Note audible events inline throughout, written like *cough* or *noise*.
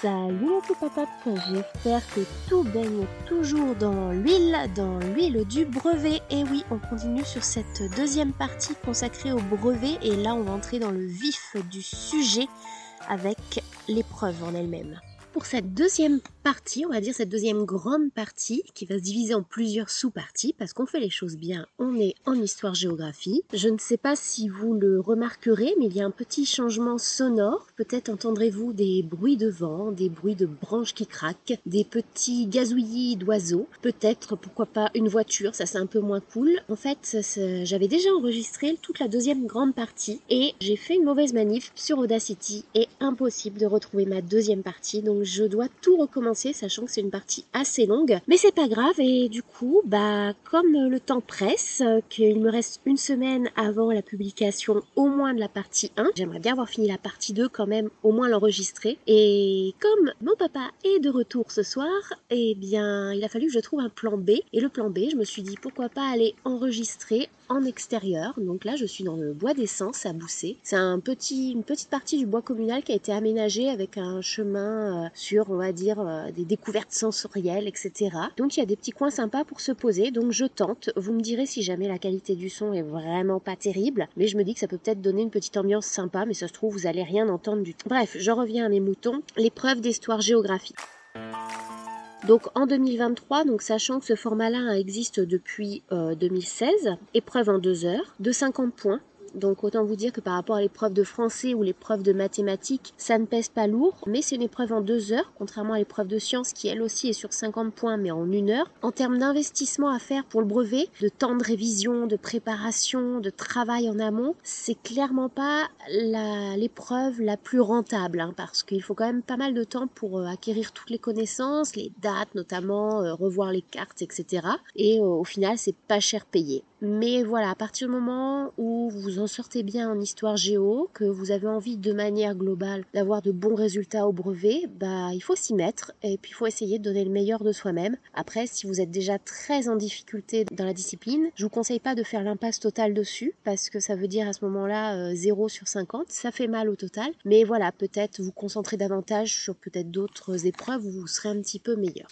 Salut les patates, j'espère que tout baigne toujours dans l'huile, dans l'huile du brevet. Et oui, on continue sur cette deuxième partie consacrée au brevet et là on va entrer dans le vif du sujet avec l'épreuve en elle-même. Pour cette deuxième on va dire cette deuxième grande partie, qui va se diviser en plusieurs sous-parties, parce qu'on fait les choses bien, on est en histoire-géographie. Je ne sais pas si vous le remarquerez, mais il y a un petit changement sonore. Peut-être entendrez-vous des bruits de vent, des bruits de branches qui craquent, des petits gazouillis d'oiseaux, peut-être, pourquoi pas, une voiture, ça c'est un peu moins cool. En fait, j'avais déjà enregistré toute la deuxième grande partie, et j'ai fait une mauvaise manif sur Audacity, et impossible de retrouver ma deuxième partie, donc je dois tout recommencer, sachant que c'est une partie assez longue. Mais c'est pas grave, et du coup, bah, comme le temps presse, qu'il me reste une semaine avant la publication au moins de la partie 1, j'aimerais bien avoir fini la partie 2 quand même, au moins l'enregistrer. Et comme mon papa est de retour ce soir, eh bien, il a fallu que je trouve un plan B. Et le plan B, je me suis dit pourquoi pas aller enregistrer en extérieur. Donc là, je suis dans le bois d'essence à Bousser. C'est un petit, une petite partie du bois communal qui a été aménagée avec un chemin euh, sur, on va dire, euh, des découvertes sensorielles, etc. Donc il y a des petits coins sympas pour se poser. Donc je tente. Vous me direz si jamais la qualité du son est vraiment pas terrible. Mais je me dis que ça peut peut-être donner une petite ambiance sympa. Mais ça se trouve, vous allez rien entendre du tout. Bref, je reviens à mes moutons. L'épreuve d'histoire-géographie. Donc en 2023, donc sachant que ce format-là existe depuis 2016, euh, épreuve en deux heures, de 50 points, donc autant vous dire que par rapport à l'épreuve de français ou l'épreuve de mathématiques, ça ne pèse pas lourd, mais c'est une épreuve en deux heures, contrairement à l'épreuve de sciences qui elle aussi est sur 50 points mais en une heure. En termes d'investissement à faire pour le brevet, de temps de révision, de préparation, de travail en amont, c'est clairement pas l'épreuve la, plus rentable, hein, parce qu'il faut quand même pas mal de temps pour euh, acquérir toutes les connaissances, les dates notamment, euh, revoir les cartes, etc. Et euh, au final, c'est pas cher payé. Mais voilà, à partir du moment où vous en sortez bien en histoire géo, que vous avez envie de manière globale d'avoir de bons résultats au brevet, bah il faut s'y mettre et puis il faut essayer de donner le meilleur de soi-même. Après, si vous êtes déjà très en difficulté dans la discipline, je vous conseille pas de faire l'impasse totale dessus parce que ça veut dire à ce moment-là 0 euh, sur 50, ça fait mal au total. Mais voilà, peut-être vous concentrer davantage sur peut-être d'autres épreuves où vous serez un petit peu meilleur.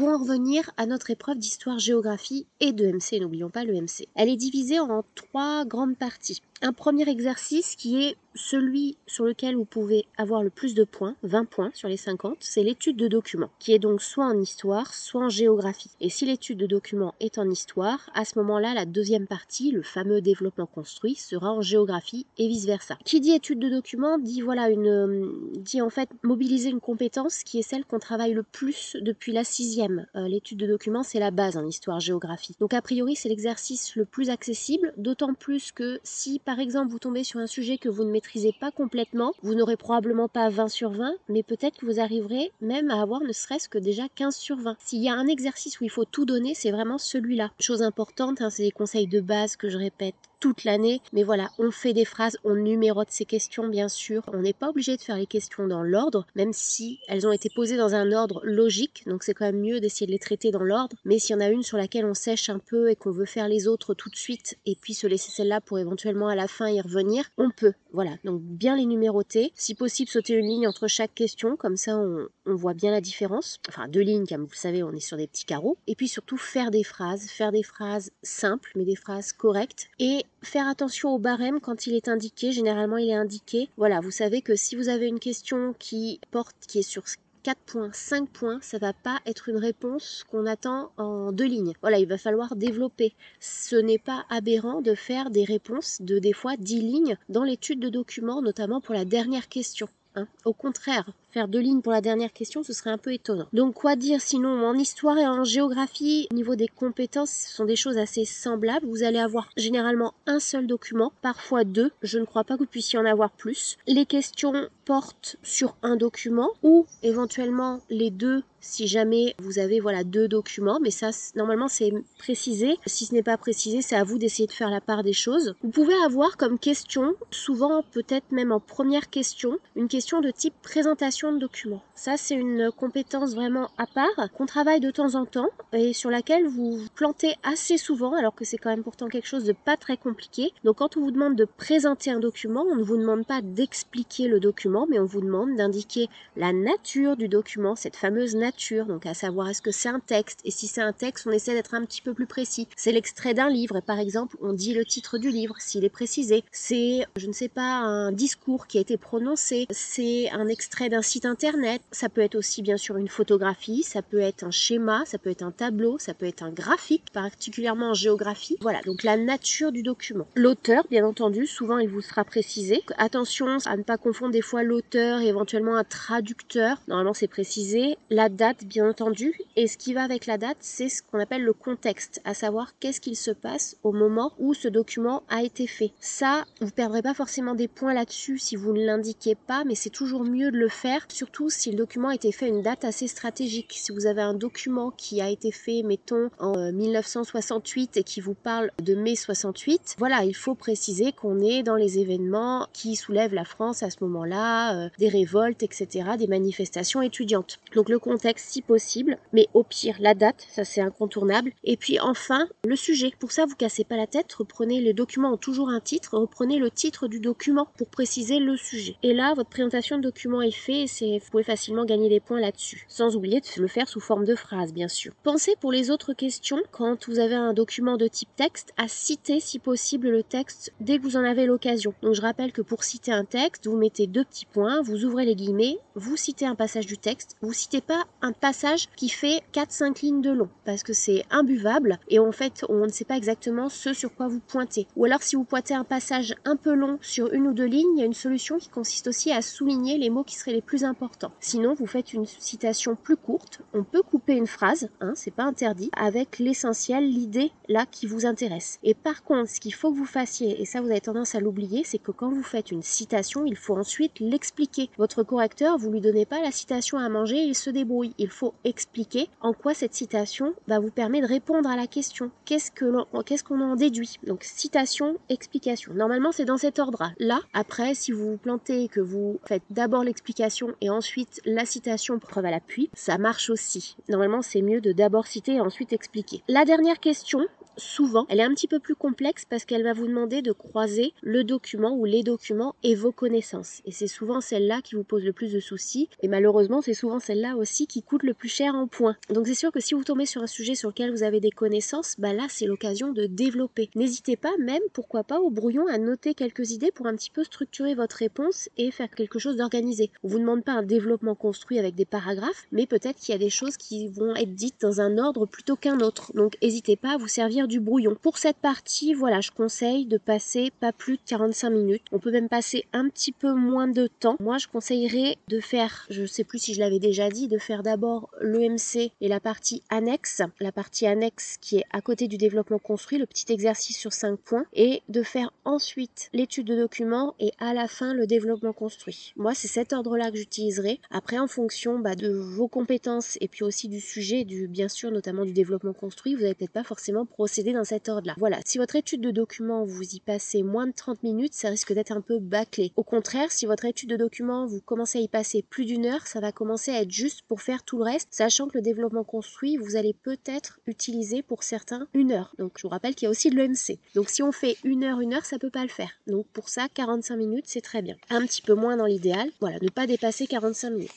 Pour en revenir à notre épreuve d'histoire-géographie et de MC, n'oublions pas le MC. Elle est divisée en trois grandes parties. Un premier exercice qui est celui sur lequel vous pouvez avoir le plus de points, 20 points sur les 50, c'est l'étude de documents, qui est donc soit en histoire, soit en géographie. Et si l'étude de documents est en histoire, à ce moment-là, la deuxième partie, le fameux développement construit, sera en géographie et vice-versa. Qui dit étude de documents dit voilà une euh, dit en fait mobiliser une compétence qui est celle qu'on travaille le plus depuis la sixième. Euh, l'étude de documents, c'est la base en histoire-géographie. Donc a priori, c'est l'exercice le plus accessible, d'autant plus que si par exemple vous tombez sur un sujet que vous ne maîtrisez pas complètement, vous n'aurez probablement pas 20 sur 20, mais peut-être que vous arriverez même à avoir ne serait-ce que déjà 15 sur 20. S'il y a un exercice où il faut tout donner, c'est vraiment celui-là. Chose importante, hein, c'est des conseils de base que je répète toute l'année. Mais voilà, on fait des phrases, on numérote ces questions bien sûr. On n'est pas obligé de faire les questions dans l'ordre, même si elles ont été posées dans un ordre logique. Donc c'est quand même mieux d'essayer de les traiter dans l'ordre. Mais s'il y en a une sur laquelle on sèche un peu et qu'on veut faire les autres tout de suite et puis se laisser celle-là pour éventuellement à la fin y revenir, on peut. Voilà, donc bien les numéroter. Si possible, sauter une ligne entre chaque question, comme ça on, voit bien la différence. Enfin, deux lignes, comme vous savez, on est sur des petits carreaux. Et puis surtout faire des phrases, faire des phrases simples, mais des phrases correctes. Et faire attention au barème quand il est indiqué. Généralement, il est indiqué. Voilà, vous savez que si vous avez une question qui porte, qui est sur 4 points, 5 points, ça va pas être une réponse qu'on attend en deux lignes. Voilà, il va falloir développer. Ce n'est pas aberrant de faire des réponses de des fois 10 lignes dans l'étude de documents, notamment pour la dernière question. Hein. Au contraire, faire deux lignes pour la dernière question, ce serait un peu étonnant. Donc quoi dire sinon? En histoire et en géographie, au niveau des compétences, ce sont des choses assez semblables. Vous allez avoir généralement un seul document, parfois deux. Je ne crois pas que vous puissiez en avoir plus. Les questions portent sur un document ou éventuellement les deux si jamais vous avez voilà deux documents, mais ça normalement c'est précisé. Si ce n'est pas précisé, c'est à vous d'essayer de faire la part des choses. Vous pouvez avoir comme question, souvent peut-être même en première question, une question de type présentation de documents. Ça, c'est une compétence vraiment à part qu'on travaille de temps en temps et sur laquelle vous vous plantez assez souvent alors que c'est quand même pourtant quelque chose de pas très compliqué. Donc quand on vous demande de présenter un document, on ne vous demande pas d'expliquer le document, mais on vous demande d'indiquer la nature du document, cette fameuse nature, donc à savoir est-ce que c'est un texte et si c'est un texte, on essaie d'être un petit peu plus précis. C'est l'extrait d'un livre par exemple, on dit le titre du livre s'il est précisé. C'est, je ne sais pas, un discours qui a été prononcé, c'est un extrait d'un site internet, ça peut être aussi bien sûr une photographie, ça peut être un schéma, ça peut être un tableau, ça peut être un graphique, particulièrement en géographie. Voilà, donc la nature du document. L'auteur, bien entendu, souvent il vous sera précisé. Attention à ne pas confondre des fois l'auteur et éventuellement un traducteur. Normalement c'est précisé. Date, bien entendu. Et ce qui va avec la date, c'est ce qu'on appelle le contexte, à savoir qu'est-ce qu'il se passe au moment où ce document a été fait. Ça, vous perdrez pas forcément des points là-dessus si vous ne l'indiquez pas, mais c'est toujours mieux de le faire, surtout si le document a été fait à une date assez stratégique. Si vous avez un document qui a été fait, mettons, en 1968 euh, et qui vous parle de mai 68, voilà, il faut préciser qu'on est dans les événements qui soulèvent la France à ce moment-là, euh, des révoltes, etc., des manifestations étudiantes. Donc le contexte si possible, mais au pire la date, ça c'est incontournable. Et puis enfin le sujet. Pour ça vous cassez pas la tête, reprenez les documents ont toujours un titre, reprenez le titre du document pour préciser le sujet. Et là votre présentation de document est faite, et vous pouvez facilement gagner des points là-dessus. Sans oublier de le faire sous forme de phrase bien sûr. Pensez pour les autres questions quand vous avez un document de type texte à citer si possible le texte dès que vous en avez l'occasion. Donc je rappelle que pour citer un texte, vous mettez deux petits points, vous ouvrez les guillemets, vous citez un passage du texte, vous citez pas un passage qui fait 4-5 lignes de long parce que c'est imbuvable et en fait on ne sait pas exactement ce sur quoi vous pointez. Ou alors si vous pointez un passage un peu long sur une ou deux lignes, il y a une solution qui consiste aussi à souligner les mots qui seraient les plus importants. Sinon vous faites une citation plus courte, on peut couper une phrase, hein, c'est pas interdit, avec l'essentiel, l'idée là qui vous intéresse. Et par contre, ce qu'il faut que vous fassiez, et ça vous avez tendance à l'oublier, c'est que quand vous faites une citation, il faut ensuite l'expliquer. Votre correcteur, vous lui donnez pas la citation à manger, il se débrouille. Il faut expliquer en quoi cette citation va vous permettre de répondre à la question. Qu'est-ce que qu'est-ce qu'on en déduit? Donc citation, explication. Normalement, c'est dans cet ordre-là. Là, après, si vous vous plantez que vous faites d'abord l'explication et ensuite la citation preuve à l'appui, ça marche aussi. Normalement, c'est mieux de d'abord citer et ensuite expliquer. La dernière question, souvent, elle est un petit peu plus complexe parce qu'elle va vous demander de croiser le document ou les documents et vos connaissances. Et c'est souvent celle-là qui vous pose le plus de soucis. Et malheureusement, c'est souvent celle-là aussi qui coûte le plus cher en points. Donc c'est sûr que si vous tombez sur un sujet sur lequel vous avez des connaissances, bah là c'est l'occasion de développer. N'hésitez pas même, pourquoi pas, au brouillon à noter quelques idées pour un petit peu structurer votre réponse et faire quelque chose d'organisé. On vous demande pas un développement construit avec des paragraphes, mais peut-être qu'il y a des choses qui vont être dites dans un ordre plutôt qu'un autre. Donc n'hésitez pas à vous servir du brouillon. Pour cette partie, voilà, je conseille de passer pas plus de 45 minutes. On peut même passer un petit peu moins de temps. Moi, je conseillerais de faire, je sais plus si je l'avais déjà dit, de faire d'abord l'EMC et la partie annexe. La partie annexe qui est à côté du développement construit, le petit exercice sur 5 points, et de faire ensuite l'étude de documents et à la fin le développement construit. Moi, c'est cet ordre-là que j'utiliserai. Après, en fonction bah, de vos compétences et puis aussi du sujet, du bien sûr notamment du développement construit, vous n'allez peut-être pas forcément procéder dans cet ordre-là. Voilà, si votre étude de documents vous y passez moins de 30 minutes, ça risque d'être un peu bâclé. Au contraire, si votre étude de documents vous commencez à y passer plus d'une heure, ça va commencer à être juste pour faire tout le reste, sachant que le développement construit, vous allez peut-être utiliser pour certains une heure. Donc je vous rappelle qu'il y a aussi l'EMC. Donc si on fait une heure, une heure, ça peut pas le faire. Donc pour ça, 45 minutes, c'est très bien. Un petit peu moins dans l'idéal. Voilà, ne pas dépasser 45 minutes.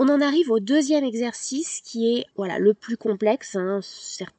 On en arrive au deuxième exercice qui est voilà le plus complexe, hein,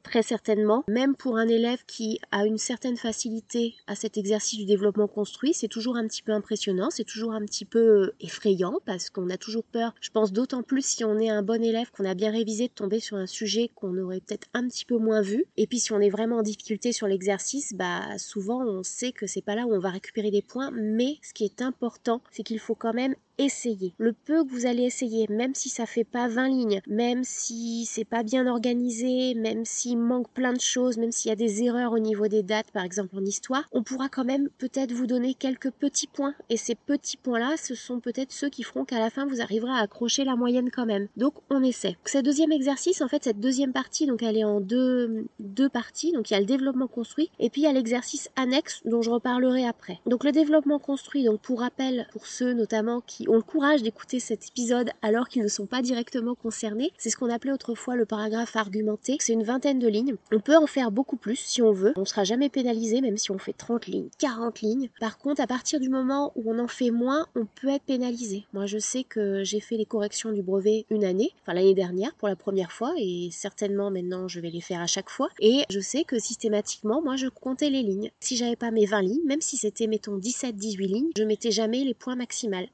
très certainement. Même pour un élève qui a une certaine facilité à cet exercice du développement construit, c'est toujours un petit peu impressionnant, c'est toujours un petit peu euh, effrayant parce qu'on a toujours peur. Je pense d'autant plus si on est un bon élève, qu'on a bien révisé, de tomber sur un sujet qu'on aurait peut-être un petit peu moins vu. Et puis si on est vraiment en difficulté sur l'exercice, bah souvent on sait que c'est pas là où on va récupérer des points. Mais ce qui est important, c'est qu'il faut quand même essayez. Le peu que vous allez essayer, même si ça fait pas 20 lignes, même si c'est pas bien organisé, même s'il manque plein de choses, même s'il y a des erreurs au niveau des dates, par exemple en histoire, on pourra quand même peut-être vous donner quelques petits points. Et ces petits points-là, ce sont peut-être ceux qui feront qu'à la fin vous arriverez à accrocher la moyenne quand même. Donc on essaie. Ce deuxième exercice, en fait, cette deuxième partie, donc elle est en deux, parties. Donc il y a le développement construit et puis il y a l'exercice annexe dont je reparlerai après. Donc le développement construit, donc pour rappel, pour ceux notamment qui ont le courage d'écouter cet épisode alors qu'ils ne sont pas directement concernés. C'est ce qu'on appelait autrefois le paragraphe argumenté. C'est une vingtaine de lignes. On peut en faire beaucoup plus si on veut. On sera jamais pénalisé même si on fait 30 lignes, 40 lignes. Par contre, à partir du moment où on en fait moins, on peut être pénalisé. Moi, je sais que j'ai fait les corrections du brevet une année, enfin l'année dernière pour la première fois et certainement maintenant je vais les faire à chaque fois. Et je sais que systématiquement, moi, je comptais les lignes. Si j'avais pas mes 20 lignes, même si c'était mettons 17-18 lignes, je mettais jamais les points maximales,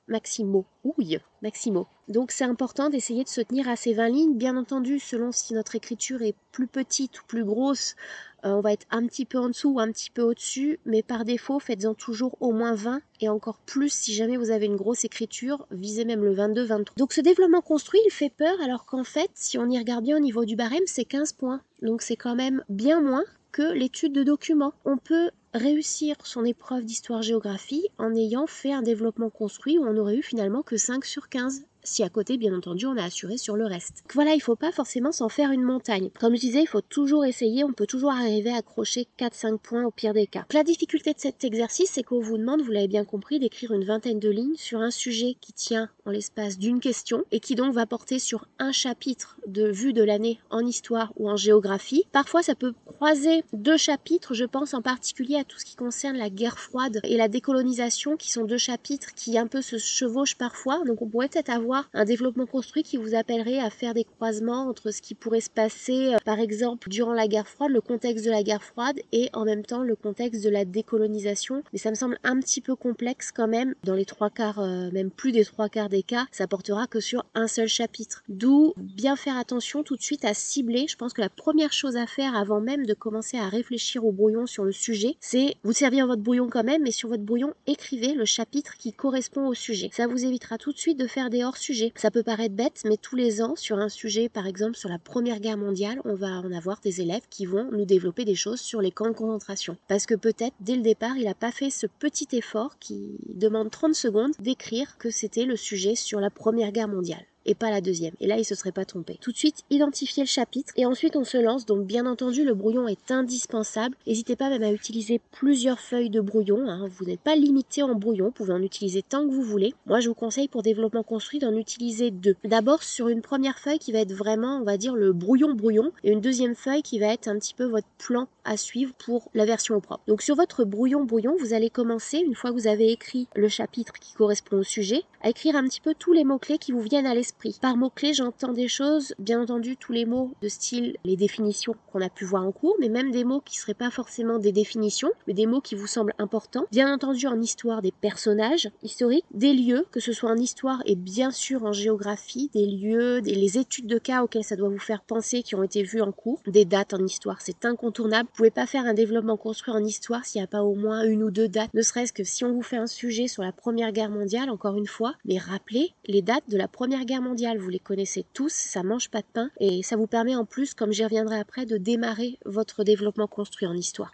maximaux. Ouille, maximaux. Donc c'est important d'essayer de se tenir à ces 20 lignes. Bien entendu, selon si notre écriture est plus petite ou plus grosse, euh, on va être un petit peu en dessous ou un petit peu au-dessus, mais par défaut, faites-en toujours au moins 20 et encore plus si jamais vous avez une grosse écriture, visez même le 22-23. Donc ce développement construit, il fait peur alors qu'en fait, si on y regarde bien au niveau du barème, c'est 15 points. Donc c'est quand même bien moins l'étude de documents. On peut réussir son épreuve d'histoire-géographie en ayant fait un développement construit où on aurait eu finalement que 5 sur 15 si à côté, bien entendu, on a assuré sur le reste. voilà, il ne faut pas forcément s'en faire une montagne. Comme je disais, il faut toujours essayer, on peut toujours arriver à accrocher 4-5 points au pire des cas. la difficulté de cet exercice, c'est qu'on vous demande, vous l'avez bien compris, d'écrire une vingtaine de lignes sur un sujet qui tient en l'espace d'une question et qui donc va porter sur un chapitre de vue de l'année en histoire ou en géographie. Parfois, ça peut croiser deux chapitres, je pense en particulier à tout ce qui concerne la guerre froide et la décolonisation, qui sont deux chapitres qui un peu se chevauchent parfois. Donc on pourrait peut-être avoir un développement construit qui vous appellerait à faire des croisements entre ce qui pourrait se passer, euh, par exemple, durant la guerre froide, le contexte de la guerre froide et en même temps le contexte de la décolonisation. Mais ça me semble un petit peu complexe quand même. Dans les trois quarts, euh, même plus des trois quarts des cas, ça portera que sur un seul chapitre. D'où bien faire attention tout de suite à cibler. Je pense que la première chose à faire avant même de commencer à réfléchir au brouillon sur le sujet, c'est vous servir votre brouillon quand même, mais sur votre brouillon, écrivez le chapitre qui correspond au sujet. Ça vous évitera tout de suite de faire des hors ça peut paraître bête, mais tous les ans, sur un sujet, par exemple sur la Première Guerre mondiale, on va en avoir des élèves qui vont nous développer des choses sur les camps de concentration. Parce que peut-être, dès le départ, il n'a pas fait ce petit effort qui demande 30 secondes d'écrire que c'était le sujet sur la Première Guerre mondiale et pas la deuxième. Et là, il se serait pas trompé. Tout de suite, identifier le chapitre et ensuite on se lance. Donc bien entendu, le brouillon est indispensable. N'hésitez pas même à utiliser plusieurs feuilles de brouillon. Hein. Vous n'êtes pas limité en brouillon, vous pouvez en utiliser tant que vous voulez. Moi, je vous conseille pour développement construit d'en utiliser deux. D'abord sur une première feuille qui va être vraiment, on va dire, le brouillon brouillon et une deuxième feuille qui va être un petit peu votre plan à suivre pour la version propre. Donc sur votre brouillon brouillon, vous allez commencer, une fois que vous avez écrit le chapitre qui correspond au sujet, à écrire un petit peu tous les mots-clés qui vous viennent à l'esprit par mots-clés, j'entends des choses, bien entendu, tous les mots de style, les définitions qu'on a pu voir en cours, mais même des mots qui ne seraient pas forcément des définitions, mais des mots qui vous semblent importants. Bien entendu, en histoire, des personnages historiques, des lieux, que ce soit en histoire et bien sûr en géographie, des lieux, des, les études de cas auxquelles ça doit vous faire penser qui ont été vues en cours, des dates en histoire, c'est incontournable. Vous pouvez pas faire un développement construit en histoire s'il n'y a pas au moins une ou deux dates, ne serait-ce que si on vous fait un sujet sur la Première Guerre mondiale, encore une fois, mais rappelez les dates de la Première Guerre mondiale vous les connaissez tous, ça mange pas de pain et ça vous permet en plus, comme j'y reviendrai après, de démarrer votre développement construit en histoire.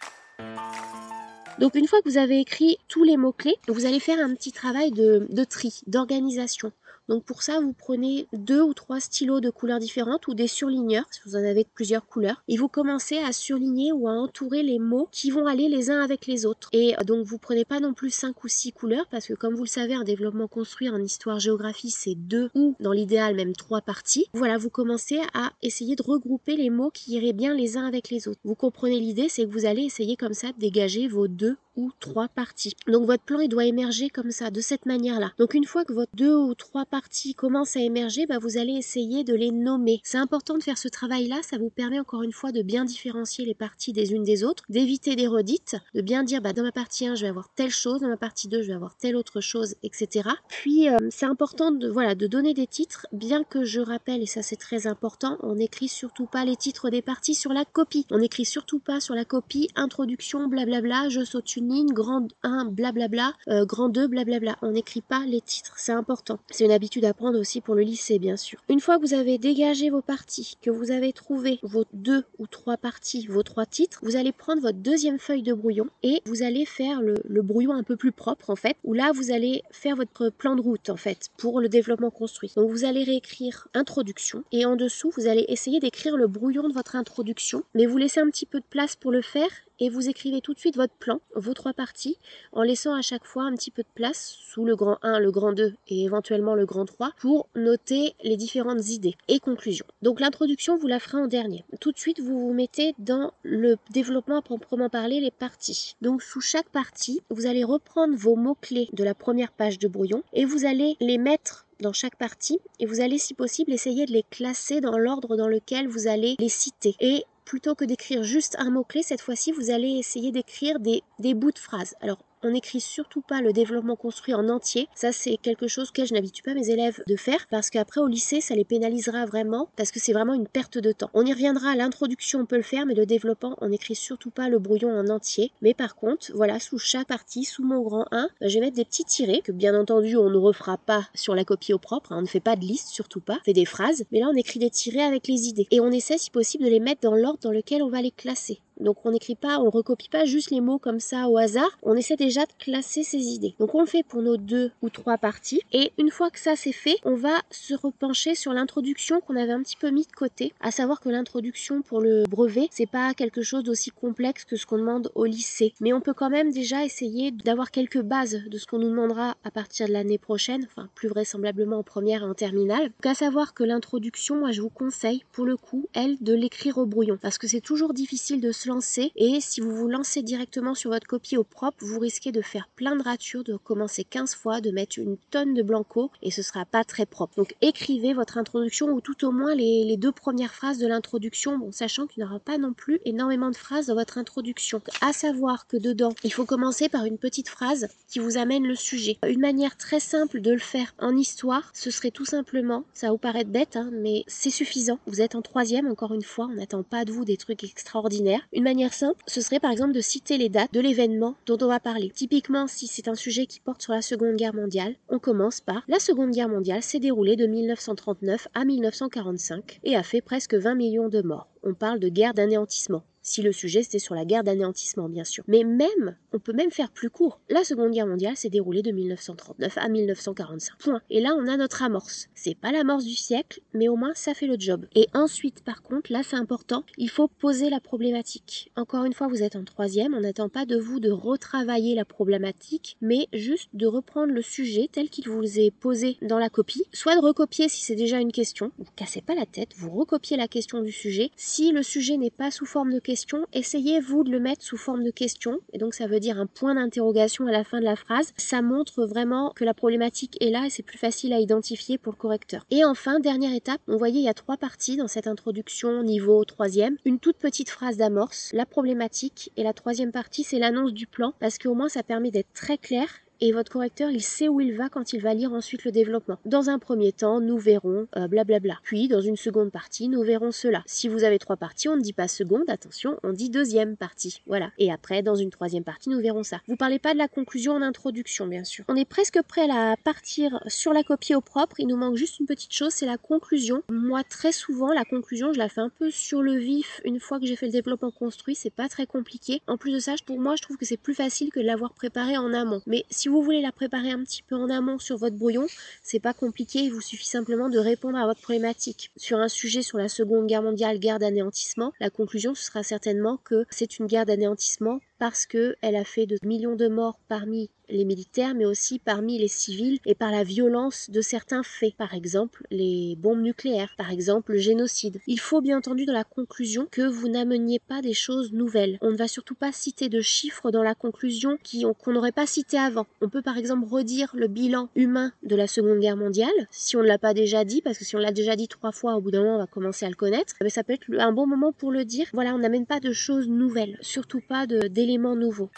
Donc une fois que vous avez écrit tous les mots-clés, vous allez faire un petit travail de, de tri, d'organisation. Donc pour ça, vous prenez deux ou trois stylos de couleurs différentes ou des surligneurs, si vous en avez plusieurs couleurs, et vous commencez à surligner ou à entourer les mots qui vont aller les uns avec les autres. Et euh, donc vous prenez pas non plus cinq ou six couleurs, parce que comme vous le savez, un développement construit en histoire-géographie, c'est deux ou dans l'idéal même trois parties. Voilà, vous commencez à essayer de regrouper les mots qui iraient bien les uns avec les autres. Vous comprenez l'idée, c'est que vous allez essayer comme ça de dégager vos deux ou trois parties. Donc votre plan il doit émerger comme ça, de cette manière-là. Donc une fois que votre deux ou trois parties commencent à émerger, bah, vous allez essayer de les nommer. C'est important de faire ce travail-là, ça vous permet encore une fois de bien différencier les parties des unes des autres, d'éviter des redites, de bien dire bah, dans ma partie 1 je vais avoir telle chose, dans ma partie 2 je vais avoir telle autre chose, etc. Puis euh, c'est important de, voilà, de donner des titres, bien que je rappelle, et ça c'est très important, on n'écrit surtout pas les titres des parties sur la copie. On n'écrit surtout pas sur la copie introduction, blablabla, je saute une ligne, grand 1, blablabla, euh, grand 2, blablabla. On n'écrit pas les titres, c'est important. C'est une habitude à prendre aussi pour le lycée, bien sûr. Une fois que vous avez dégagé vos parties, que vous avez trouvé vos deux ou trois parties, vos trois titres, vous allez prendre votre deuxième feuille de brouillon et vous allez faire le, le brouillon un peu plus propre, en fait, où là, vous allez faire votre plan de route, en fait, pour le développement construit. Donc, vous allez réécrire introduction et en dessous, vous allez essayer d'écrire le brouillon de votre introduction, mais vous laissez un petit peu de place pour le faire et vous écrivez tout de suite votre plan, vos trois parties, en laissant à chaque fois un petit peu de place sous le grand 1, le grand 2 et éventuellement le grand 3 pour noter les différentes idées et conclusions. Donc l'introduction, vous la ferez en dernier. Tout de suite, vous vous mettez dans le développement à proprement parler, les parties. Donc sous chaque partie, vous allez reprendre vos mots-clés de la première page de brouillon et vous allez les mettre dans chaque partie et vous allez si possible essayer de les classer dans l'ordre dans lequel vous allez les citer. Plutôt que d'écrire juste un mot-clé, cette fois-ci, vous allez essayer d'écrire des, des bouts de phrases. Alors, on n'écrit surtout pas le développement construit en entier. Ça, c'est quelque chose que je n'habitue pas mes élèves de faire parce qu'après au lycée, ça les pénalisera vraiment parce que c'est vraiment une perte de temps. On y reviendra l'introduction, on peut le faire, mais le développement, on n'écrit surtout pas le brouillon en entier. Mais par contre, voilà, sous chaque partie, sous mon grand 1, je vais mettre des petits tirés que bien entendu, on ne refera pas sur la copie au propre. Hein. on ne fait pas de liste, surtout pas. On fait des phrases, mais là, on écrit des tirés avec les idées et on essaie, si possible, de les mettre dans l'ordre dans lequel on va les classer. Donc on n'écrit pas, on recopie pas juste les mots comme ça au hasard. On essaie déjà de classer ses idées. Donc on le fait pour nos deux ou trois parties. Et une fois que ça c'est fait, on va se repencher sur l'introduction qu'on avait un petit peu mis de côté. À savoir que l'introduction pour le brevet, c'est pas quelque chose d'aussi complexe que ce qu'on demande au lycée. Mais on peut quand même déjà essayer d'avoir quelques bases de ce qu'on nous demandera à partir de l'année prochaine, enfin plus vraisemblablement en première et en terminale. Donc à savoir que l'introduction, moi je vous conseille pour le coup, elle, de l'écrire au brouillon. Parce que c'est toujours difficile de se et si vous vous lancez directement sur votre copie au propre, vous risquez de faire plein de ratures, de recommencer 15 fois, de mettre une tonne de blanco et ce sera pas très propre. Donc écrivez votre introduction ou tout au moins les, deux premières phrases de l'introduction, sachant qu'il n'y aura pas non plus énormément de phrases dans votre introduction. À savoir que dedans, il faut commencer par une petite phrase qui vous amène le sujet. Une manière très simple de le faire en histoire, ce serait tout simplement, ça vous paraître bête, hein, mais c'est suffisant. Vous êtes en troisième, encore une fois, on n'attend pas de vous des trucs extraordinaires. Une manière simple, ce serait par exemple de citer les dates de l'événement dont on va parler. Typiquement, si c'est un sujet qui porte sur la Seconde Guerre mondiale, on commence par La Seconde Guerre mondiale s'est déroulée de 1939 à 1945 et a fait presque 20 millions de morts. On parle de guerre d'anéantissement si le sujet c'était sur la guerre d'anéantissement bien sûr. Mais même, on peut même faire plus court. La Seconde Guerre mondiale s'est déroulée de 1939 à 1945. Point. Et là on a notre amorce. C'est pas l'amorce du siècle, mais au moins ça fait le job. Et ensuite par contre, là c'est important, il faut poser la problématique. Encore une fois, vous êtes en troisième, on n'attend pas de vous de retravailler la problématique, mais juste de reprendre le sujet tel qu'il vous est posé dans la copie, soit de recopier si c'est déjà une question, vous cassez pas la tête, vous recopiez la question du sujet. Si le sujet n'est pas sous forme de question, essayez-vous de le mettre sous forme de question, et donc ça veut dire un point d'interrogation à la fin de la phrase. Ça montre vraiment que la problématique est là et c'est plus facile à identifier pour le correcteur. Et enfin, dernière étape, on voyait il y a trois parties dans cette introduction niveau troisième. Une toute petite phrase d'amorce, la problématique, et la troisième partie c'est l'annonce du plan, parce qu'au moins ça permet d'être très clair et votre correcteur, il sait où il va quand il va lire ensuite le développement. Dans un premier temps, nous verrons euh, blablabla. Puis, dans une seconde partie, nous verrons cela. Si vous avez trois parties, on ne dit pas seconde, attention, on dit deuxième partie. Voilà. Et après, dans une troisième partie, nous verrons ça. Vous parlez pas de la conclusion en introduction, bien sûr. On est presque prêt à partir sur la copie au propre. Il nous manque juste une petite chose, c'est la conclusion. Moi, très souvent, la conclusion, je la fais un peu sur le vif une fois que j'ai fait le développement construit. C'est pas très compliqué. En plus de ça, pour moi, je trouve que c'est plus facile que de l'avoir préparé en amont. Mais si voulez la préparer un petit peu en amont sur votre brouillon, c'est pas compliqué, il vous suffit simplement de répondre à votre problématique. Sur un sujet sur la Seconde Guerre mondiale, guerre d'anéantissement, la conclusion ce sera certainement que c'est une guerre d'anéantissement parce qu'elle a fait de millions de morts parmi les militaires, mais aussi parmi les civils et par la violence de certains faits, par exemple les bombes nucléaires, par exemple le génocide. Il faut bien entendu dans la conclusion que vous n'ameniez pas des choses nouvelles. On ne va surtout pas citer de chiffres dans la conclusion qu'on n'aurait pas cité avant. On peut par exemple redire le bilan humain de la Seconde Guerre mondiale, si on ne l'a pas déjà dit, parce que si on l'a déjà dit trois fois, au bout d'un moment on va commencer à le connaître, mais ça peut être un bon moment pour le dire. Voilà, on n'amène pas de choses nouvelles, surtout pas d'éléments nouveau.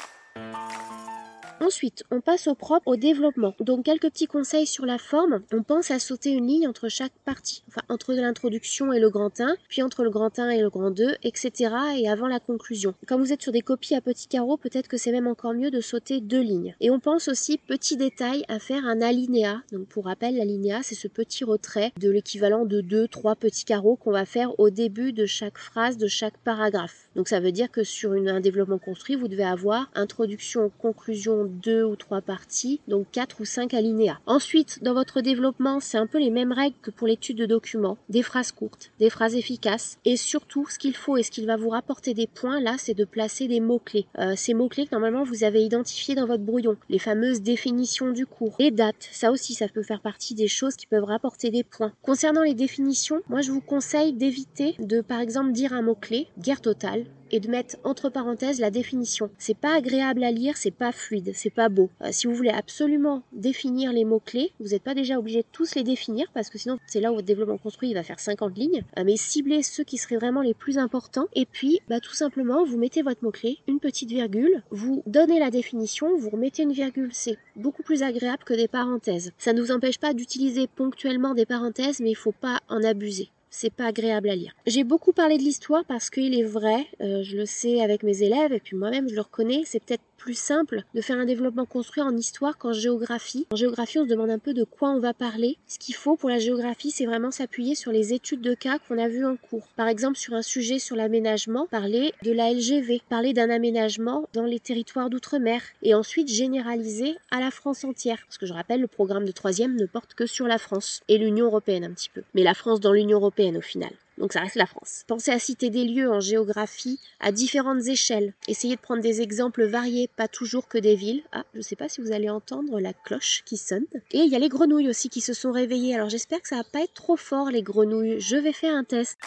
Ensuite, on passe au propre, développement. Donc quelques petits conseils sur la forme. On pense à sauter une ligne entre chaque partie, enfin entre l'introduction et le grand 1, puis entre le grand 1 et le grand 2, etc. et avant la conclusion. Quand vous êtes sur des copies à petits carreaux, peut-être que c'est même encore mieux de sauter deux lignes. Et on pense aussi, petit détail, à faire un alinéa. Donc pour rappel, l'alinéa, c'est ce petit retrait de l'équivalent de deux, trois petits carreaux qu'on va faire au début de chaque phrase, de chaque paragraphe. Donc ça veut dire que sur un développement construit, vous devez avoir introduction, conclusion, deux ou trois parties, donc quatre ou cinq alinéas. Ensuite, dans votre développement, c'est un peu les mêmes règles que pour l'étude de documents, des phrases courtes, des phrases efficaces, et surtout, ce qu'il faut et ce qu'il va vous rapporter des points là, c'est de placer des mots-clés. Euh, ces mots-clés que normalement vous avez identifiés dans votre brouillon, les fameuses définitions du cours, les dates, ça aussi, ça peut faire partie des choses qui peuvent rapporter des points. Concernant les définitions, moi je vous conseille d'éviter de par exemple dire un mot-clé, guerre totale, et de mettre entre parenthèses la définition. C'est pas agréable à lire, c'est pas fluide, c'est pas beau. Euh, si vous voulez absolument définir les mots-clés, vous n'êtes pas déjà obligé de tous les définir parce que sinon c'est là où votre développement construit va faire 50 lignes. Euh, mais ciblez ceux qui seraient vraiment les plus importants et puis bah, tout simplement vous mettez votre mot-clé, une petite virgule, vous donnez la définition, vous remettez une virgule. C'est beaucoup plus agréable que des parenthèses. Ça ne vous empêche pas d'utiliser ponctuellement des parenthèses mais il faut pas en abuser c'est pas agréable à lire. J'ai beaucoup parlé de l'histoire parce qu'il est vrai, euh, je le sais avec mes élèves et puis moi-même je le reconnais, c'est peut-être plus simple de faire un développement construit en histoire qu'en géographie. En géographie, on se demande un peu de quoi on va parler. Ce qu'il faut pour la géographie, c'est vraiment s'appuyer sur les études de cas qu'on a vues en cours. Par exemple, sur un sujet sur l'aménagement, parler de la LGV, parler d'un aménagement dans les territoires d'outre-mer et ensuite généraliser à la France entière. Parce que je rappelle, le programme de troisième ne porte que sur la France et l'Union européenne un petit peu. Mais la France dans l'Union européenne au final. Donc ça reste la France. Pensez à citer des lieux en géographie à différentes échelles. Essayez de prendre des exemples variés, pas toujours que des villes. Ah, je sais pas si vous allez entendre la cloche qui sonne. Et il y a les grenouilles aussi qui se sont réveillées. Alors j'espère que ça va pas être trop fort les grenouilles. Je vais faire un test.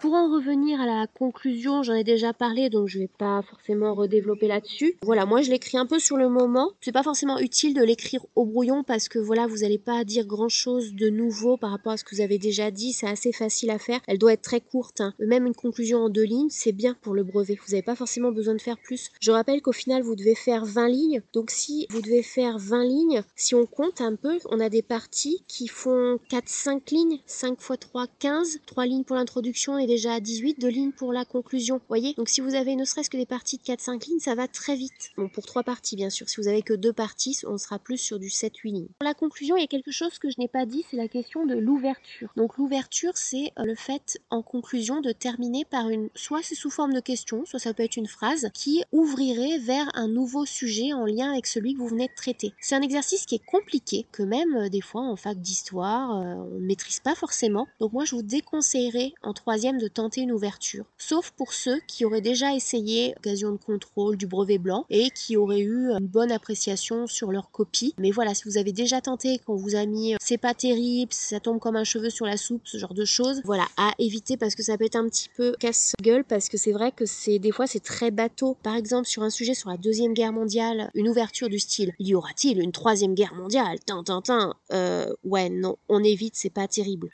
Pour en revenir à la conclusion, j'en ai déjà parlé, donc je vais pas forcément redévelopper là-dessus. Voilà, moi je l'écris un peu sur le moment. C'est pas forcément utile de l'écrire au brouillon parce que voilà, vous n'allez pas dire grand-chose de nouveau par rapport à ce que vous avez déjà dit. C'est assez facile à faire. Elle doit être très courte. Hein. Même une conclusion en deux lignes, c'est bien pour le brevet. Vous n'avez pas forcément besoin de faire plus. Je rappelle qu'au final, vous devez faire 20 lignes. Donc si vous devez faire 20 lignes, si on compte un peu, on a des parties qui font 4-5 lignes. 5 x 3, 15. 3 lignes pour l'introduction et déjà à 18 de lignes pour la conclusion. Voyez? Donc si vous avez ne serait-ce que des parties de 4-5 lignes, ça va très vite. Bon, pour trois parties, bien sûr. Si vous avez que deux parties, on sera plus sur du 7-8 lignes. Pour la conclusion, il y a quelque chose que je n'ai pas dit, c'est la question de l'ouverture. Donc l'ouverture, c'est euh, le fait, en conclusion, de terminer par une... Soit c'est sous forme de question, soit ça peut être une phrase qui ouvrirait vers un nouveau sujet en lien avec celui que vous venez de traiter. C'est un exercice qui est compliqué, que même euh, des fois en fac d'histoire, euh, on ne maîtrise pas forcément. Donc moi, je vous déconseillerais en troisième de tenter une ouverture, sauf pour ceux qui auraient déjà essayé occasion de contrôle du brevet blanc et qui auraient eu une bonne appréciation sur leur copie. Mais voilà, si vous avez déjà tenté, qu'on vous a mis c'est pas terrible, ça tombe comme un cheveu sur la soupe, ce genre de choses, voilà, à éviter parce que ça peut être un petit peu casse-gueule parce que c'est vrai que c'est des fois c'est très bateau. Par exemple, sur un sujet sur la deuxième guerre mondiale, une ouverture du style y aura-t-il une troisième guerre mondiale? Tintin, euh, ouais, non, on évite, c'est pas terrible.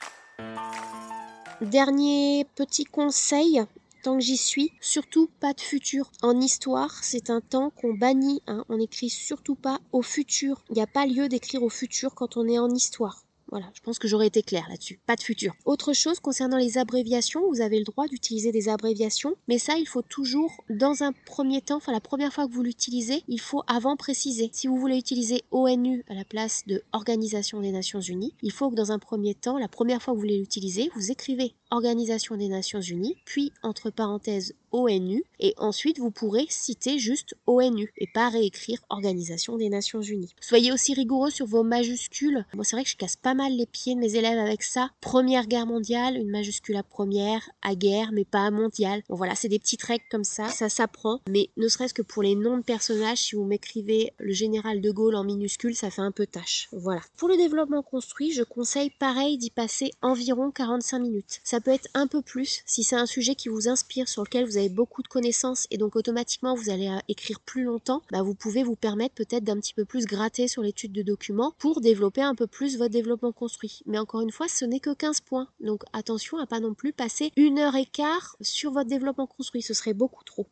Dernier petit conseil, tant que j'y suis, surtout pas de futur. En histoire, c'est un temps qu'on bannit, hein. on n'écrit surtout pas au futur. Il n'y a pas lieu d'écrire au futur quand on est en histoire. Voilà, je pense que j'aurais été clair là-dessus. Pas de futur. Autre chose concernant les abréviations, vous avez le droit d'utiliser des abréviations, mais ça, il faut toujours, dans un premier temps, enfin la première fois que vous l'utilisez, il faut avant préciser. Si vous voulez utiliser ONU à la place de Organisation des Nations Unies, il faut que dans un premier temps, la première fois que vous voulez l'utiliser, vous écrivez Organisation des Nations Unies, puis entre parenthèses ONU, et ensuite vous pourrez citer juste ONU et pas réécrire Organisation des Nations Unies. Soyez aussi rigoureux sur vos majuscules. Moi, c'est vrai que je casse pas mal les pieds de mes élèves avec ça. Première guerre mondiale, une majuscule à première, à guerre, mais pas à mondiale. Bon voilà, c'est des petites règles comme ça, ça s'apprend, mais ne serait-ce que pour les noms de personnages, si vous m'écrivez le général de Gaulle en minuscule, ça fait un peu tâche. Voilà. Pour le développement construit, je conseille pareil d'y passer environ 45 minutes. Peut être un peu plus si c'est un sujet qui vous inspire, sur lequel vous avez beaucoup de connaissances et donc automatiquement vous allez euh, écrire plus longtemps, bah vous pouvez vous permettre peut-être d'un petit peu plus gratter sur l'étude de documents pour développer un peu plus votre développement construit. Mais encore une fois, ce n'est que 15 points. Donc attention à pas non plus passer une heure et quart sur votre développement construit, ce serait beaucoup trop.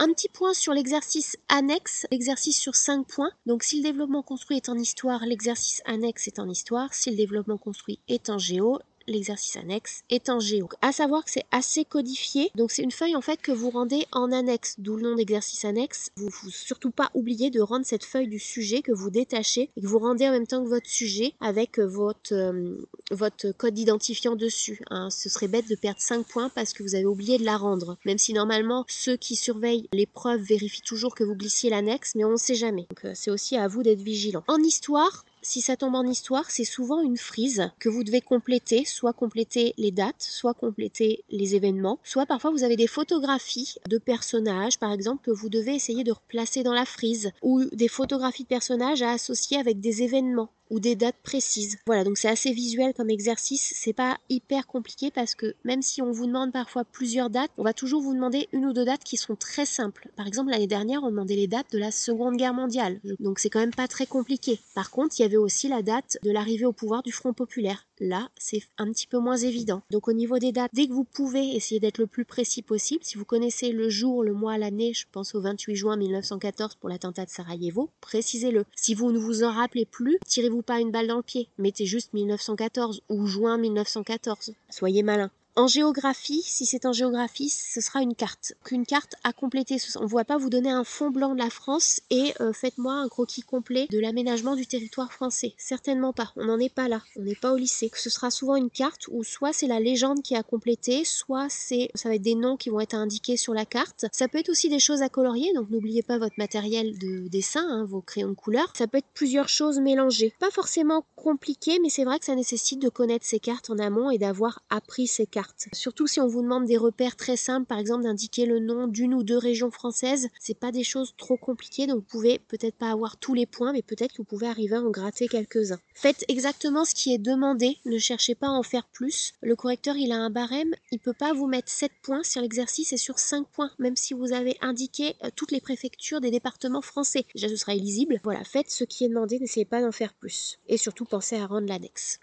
Un petit point sur l'exercice annexe, l'exercice sur 5 points. Donc si le développement construit est en histoire, l'exercice annexe est en histoire. Si le développement construit est en géo, l'exercice annexe est en géo. À savoir que c'est assez codifié, donc c'est une feuille en fait que vous rendez en annexe, d'où le nom d'exercice annexe. Vous, vous surtout pas oublier de rendre cette feuille du sujet que vous détachez et que vous rendez en même temps que votre sujet avec votre, euh, votre code d'identifiant dessus. Hein. Ce serait bête de perdre 5 points parce que vous avez oublié de la rendre. Même si normalement ceux qui surveillent l'épreuve vérifient toujours que vous glissiez l'annexe, mais on ne sait jamais. Donc euh, c'est aussi à vous d'être vigilant. En histoire, si ça tombe en histoire, c'est souvent une frise que vous devez compléter, soit compléter les dates, soit compléter les événements, soit parfois vous avez des photographies de personnages, par exemple, que vous devez essayer de replacer dans la frise, ou des photographies de personnages à associer avec des événements ou des dates précises. Voilà, donc c'est assez visuel comme exercice, c'est pas hyper compliqué parce que même si on vous demande parfois plusieurs dates, on va toujours vous demander une ou deux dates qui sont très simples. Par exemple, l'année dernière, on demandait les dates de la Seconde Guerre mondiale, donc c'est quand même pas très compliqué. Par contre, il y avait aussi la date de l'arrivée au pouvoir du Front populaire. Là, c'est un petit peu moins évident. Donc au niveau des dates, dès que vous pouvez, essayez d'être le plus précis possible. Si vous connaissez le jour, le mois, l'année, je pense au 28 juin 1914 pour l'attentat de Sarajevo, précisez-le. Si vous ne vous en rappelez plus, tirez-vous pas une balle dans le pied. Mettez juste 1914 ou juin 1914. Soyez malin. En géographie, si c'est en géographie, ce sera une carte. Qu'une carte à compléter. On ne va pas vous donner un fond blanc de la France et euh, faites-moi un croquis complet de l'aménagement du territoire français. Certainement pas. On n'en est pas là. On n'est pas au lycée. Ce sera souvent une carte où soit c'est la légende qui a complété, soit c'est ça va être des noms qui vont être indiqués sur la carte. Ça peut être aussi des choses à colorier. Donc n'oubliez pas votre matériel de dessin, hein, vos crayons de couleur. Ça peut être plusieurs choses mélangées. Pas forcément compliqué, mais c'est vrai que ça nécessite de connaître ces cartes en amont et d'avoir appris ces cartes. Surtout si on vous demande des repères très simples, par exemple d'indiquer le nom d'une ou deux régions françaises, c'est pas des choses trop compliquées, donc vous pouvez peut-être pas avoir tous les points, mais peut-être que vous pouvez arriver à en gratter quelques-uns. Faites exactement ce qui est demandé, ne cherchez pas à en faire plus. Le correcteur il a un barème, il peut pas vous mettre 7 points sur l'exercice et sur 5 points, même si vous avez indiqué euh, toutes les préfectures des départements français. Déjà ce sera illisible. Voilà, faites ce qui est demandé, n'essayez pas d'en faire plus. Et surtout pensez à rendre l'annexe.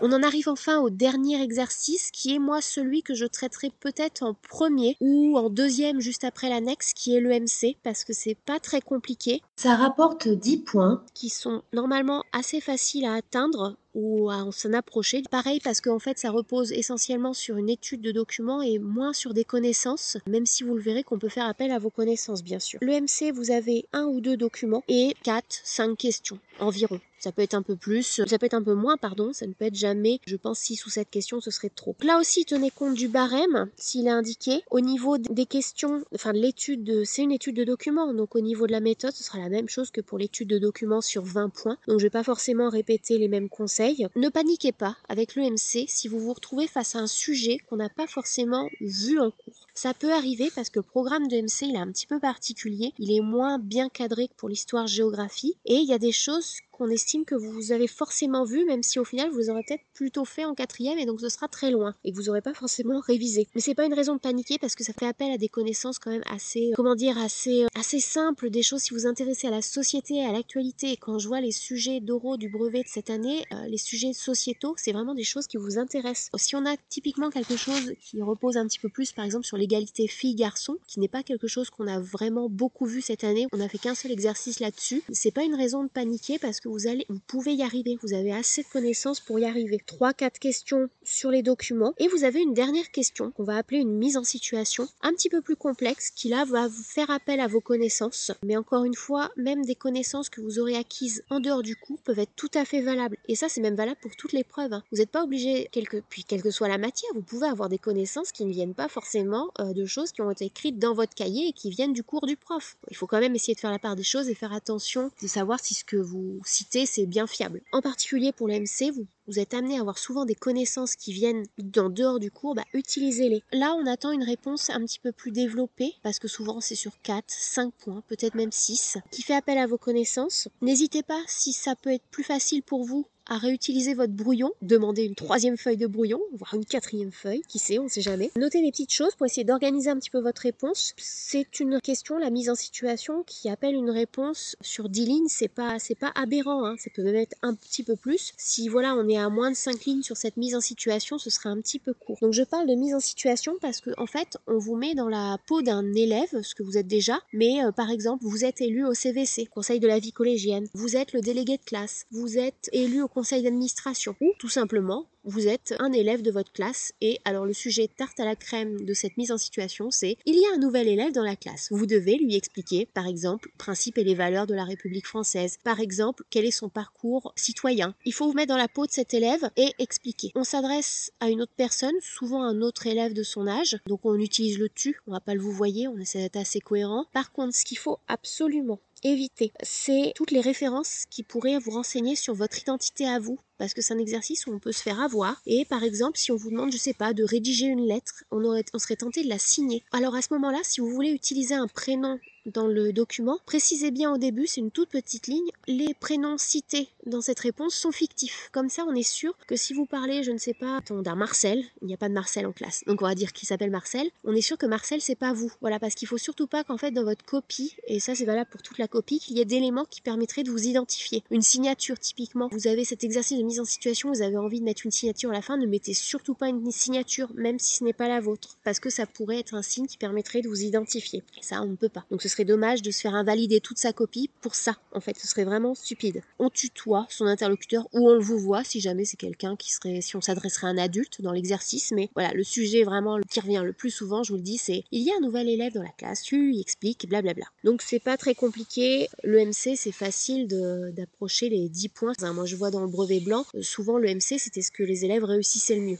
On en arrive enfin au dernier exercice qui est moi celui que je traiterai peut-être en premier ou en deuxième juste après l'annexe qui est l'EMC parce que c'est pas très compliqué. Ça rapporte 10 points qui sont normalement assez faciles à atteindre ou à s'en approcher. Pareil parce qu'en fait ça repose essentiellement sur une étude de documents et moins sur des connaissances, même si vous le verrez qu'on peut faire appel à vos connaissances bien sûr. L'EMC vous avez un ou deux documents et 4, 5 questions environ. Ça peut être un peu plus, ça peut être un peu moins, pardon, ça ne peut être jamais, je pense, 6 ou 7 questions, ce serait trop. Là aussi, tenez compte du barème, s'il est indiqué. Au niveau des questions, enfin de l'étude, c'est une étude de documents, donc au niveau de la méthode, ce sera la même chose que pour l'étude de documents sur 20 points. Donc je vais pas forcément répéter les mêmes conseils. Ne paniquez pas avec l'EMC si vous vous retrouvez face à un sujet qu'on n'a pas forcément vu en cours. Ça peut arriver parce que le programme de MC il est un petit peu particulier, il est moins bien cadré que pour l'histoire-géographie et il y a des choses qu'on estime que vous avez forcément vu, même si au final vous aurez peut-être plutôt fait en quatrième et donc ce sera très loin et que vous n'aurez pas forcément révisé. Mais c'est pas une raison de paniquer parce que ça fait appel à des connaissances quand même assez, euh, comment dire, assez, euh, assez simples, des choses si vous intéressez à la société, à l'actualité. Quand je vois les sujets d'oraux du brevet de cette année, euh, les sujets sociétaux, c'est vraiment des choses qui vous intéressent. Si on a typiquement quelque chose qui repose un petit peu plus, par exemple sur l'égalité filles-garçons, qui n'est pas quelque chose qu'on a vraiment beaucoup vu cette année, on n'a fait qu'un seul exercice là-dessus, c'est pas une raison de paniquer parce que vous pouvez y arriver. Vous avez assez de connaissances pour y arriver. 3-4 questions sur les documents. Et vous avez une dernière question qu'on va appeler une mise en situation un petit peu plus complexe qui là va vous faire appel à vos connaissances. Mais encore une fois, même des connaissances que vous aurez acquises en dehors du cours peuvent être tout à fait valables. Et ça, c'est même valable pour toutes les preuves. Hein. Vous n'êtes pas obligé, puis quelle que soit la matière, vous pouvez avoir des connaissances qui ne viennent pas forcément euh, de choses qui ont été écrites dans votre cahier et qui viennent du cours du prof. Il faut quand même essayer de faire la part des choses et faire attention de savoir si ce que vous c'est bien fiable. En particulier pour l'AMC, vous, êtes amené à avoir souvent des connaissances qui viennent d'en dehors du cours, bah, utilisez-les. Là, on attend une réponse un petit peu plus développée, parce que souvent c'est sur 4, 5 points, peut-être même 6, qui fait appel à vos connaissances. N'hésitez pas, si ça peut être plus facile pour vous, à réutiliser votre brouillon, demandez une troisième feuille de brouillon, voire une quatrième feuille, qui sait, on ne sait jamais. Notez des petites choses pour essayer d'organiser un petit peu votre réponse. C'est une question, la mise en situation, qui appelle une réponse sur 10 lignes, c'est pas, c'est pas aberrant, hein. ça peut même être un petit peu plus. Si voilà, on est à moins de 5 lignes sur cette mise en situation, ce serait un petit peu court. Donc je parle de mise en situation parce que en fait, on vous met dans la peau d'un élève, ce que vous êtes déjà, mais euh, par exemple, vous êtes élu au CVC, Conseil de la vie collégienne, vous êtes le délégué de classe, vous êtes élu au conseil d'administration ou tout simplement vous êtes un élève de votre classe et alors le sujet tarte à la crème de cette mise en situation c'est il y a un nouvel élève dans la classe. Vous devez lui expliquer par exemple principes et les valeurs de la République française, par exemple quel est son parcours citoyen. Il faut vous mettre dans la peau de cet élève et expliquer. On s'adresse à une autre personne, souvent un autre élève de son âge, donc on utilise le tu, on va pas le vous voyez, on essaie d'être assez cohérent. Par contre, ce qu'il faut absolument éviter, c'est toutes les références qui pourraient vous renseigner sur votre identité à vous, parce que c'est un exercice où on peut se faire avoir. Et par exemple, si on vous demande, je sais pas, de rédiger une lettre, on serait tenté de la signer. Alors à ce moment-là, si vous voulez utiliser un prénom dans le document, précisez bien au début, c'est une toute petite ligne, les prénoms cités dans cette réponse sont fictifs. Comme ça, on est sûr que si vous parlez, je ne sais pas, d'un Marcel, il n'y a pas de Marcel en classe, donc on va dire qu'il s'appelle Marcel, on est sûr que Marcel, c'est pas vous. Voilà, parce qu'il faut surtout pas qu'en fait, dans votre copie, et ça c'est valable pour toute la copie, qu'il y ait d'éléments qui permettraient de vous identifier. Une signature, typiquement, vous avez cet exercice de mise en situation, vous avez envie de mettre une signature à la fin, ne mettez surtout pas une signature, même si ce n'est pas la vôtre, parce que ça pourrait être un signe qui permettrait de vous identifier. Et ça, on ne peut pas. Donc ce serait dommage de se faire invalider toute sa copie pour ça, en fait, ce serait vraiment stupide. On tutoie son interlocuteur ou on le vous voit si jamais c'est quelqu'un qui serait, si on s'adresserait à un adulte dans l'exercice, mais voilà, le sujet vraiment qui revient le plus souvent, je vous le dis, c'est il y a un nouvel élève dans la classe, tu y expliques, blablabla. Donc c'est pas très compliqué, le MC c'est facile d'approcher les 10 points. moi je vois dans le brevet blanc, souvent le MC c'était ce que les élèves réussissaient le mieux.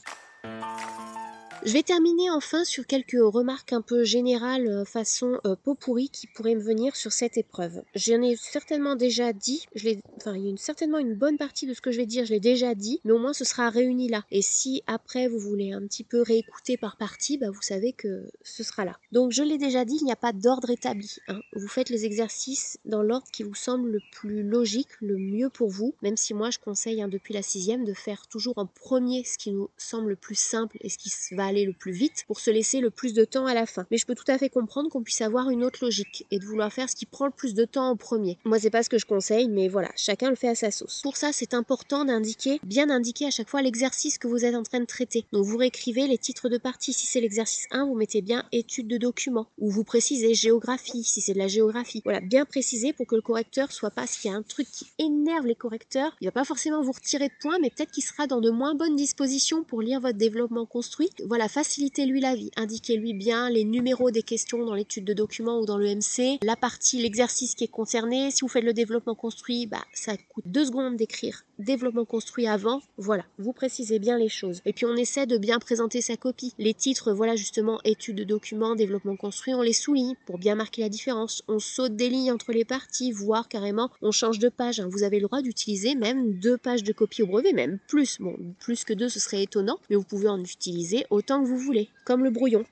Je vais terminer enfin sur quelques remarques un peu générales euh, façon euh, pot pourri qui pourraient me venir sur cette épreuve. J'en ai certainement déjà dit, je enfin il y a certainement une bonne partie de ce que je vais dire, je l'ai déjà dit, mais au moins ce sera réuni là. Et si après vous voulez un petit peu réécouter par partie, bah, vous savez que ce sera là. Donc je l'ai déjà dit, il n'y a pas d'ordre établi. Hein. Vous faites les exercices dans l'ordre qui vous semble le plus logique, le mieux pour vous, même si moi je conseille hein, depuis la sixième de faire toujours en premier ce qui nous semble le plus simple et ce qui va aller le plus vite pour se laisser le plus de temps à la fin. Mais je peux tout à fait comprendre qu'on puisse avoir une autre logique et de vouloir faire ce qui prend le plus de temps en premier. Moi, c'est pas ce que je conseille, mais voilà, chacun le fait à sa sauce. Pour ça, c'est important d'indiquer, bien indiquer à chaque fois l'exercice que vous êtes en train de traiter. Donc, vous réécrivez les titres de partie. Si c'est l'exercice 1, vous mettez bien étude de documents ou vous précisez géographie si c'est de la géographie. Voilà, bien préciser pour que le correcteur soit pas s'il y a un truc qui énerve les correcteurs, il va pas forcément vous retirer de points, mais peut-être qu'il sera dans de moins bonnes dispositions pour lire votre développement construit. Voilà, facilitez-lui la vie. Indiquez-lui bien les numéros des questions dans l'étude de documents ou dans le MC, la partie, l'exercice qui est concerné. Si vous faites le développement construit, bah, ça coûte deux secondes d'écrire développement construit avant. Voilà, vous précisez bien les choses. Et puis on essaie de bien présenter sa copie. Les titres, voilà justement, étude de documents, développement construit, on les souligne pour bien marquer la différence. On saute des lignes entre les parties, voire carrément on change de page. Hein. Vous avez le droit d'utiliser même deux pages de copie au brevet, même plus. Bon, plus que deux, ce serait étonnant, mais vous pouvez en utiliser autant que vous voulez, comme le brouillon.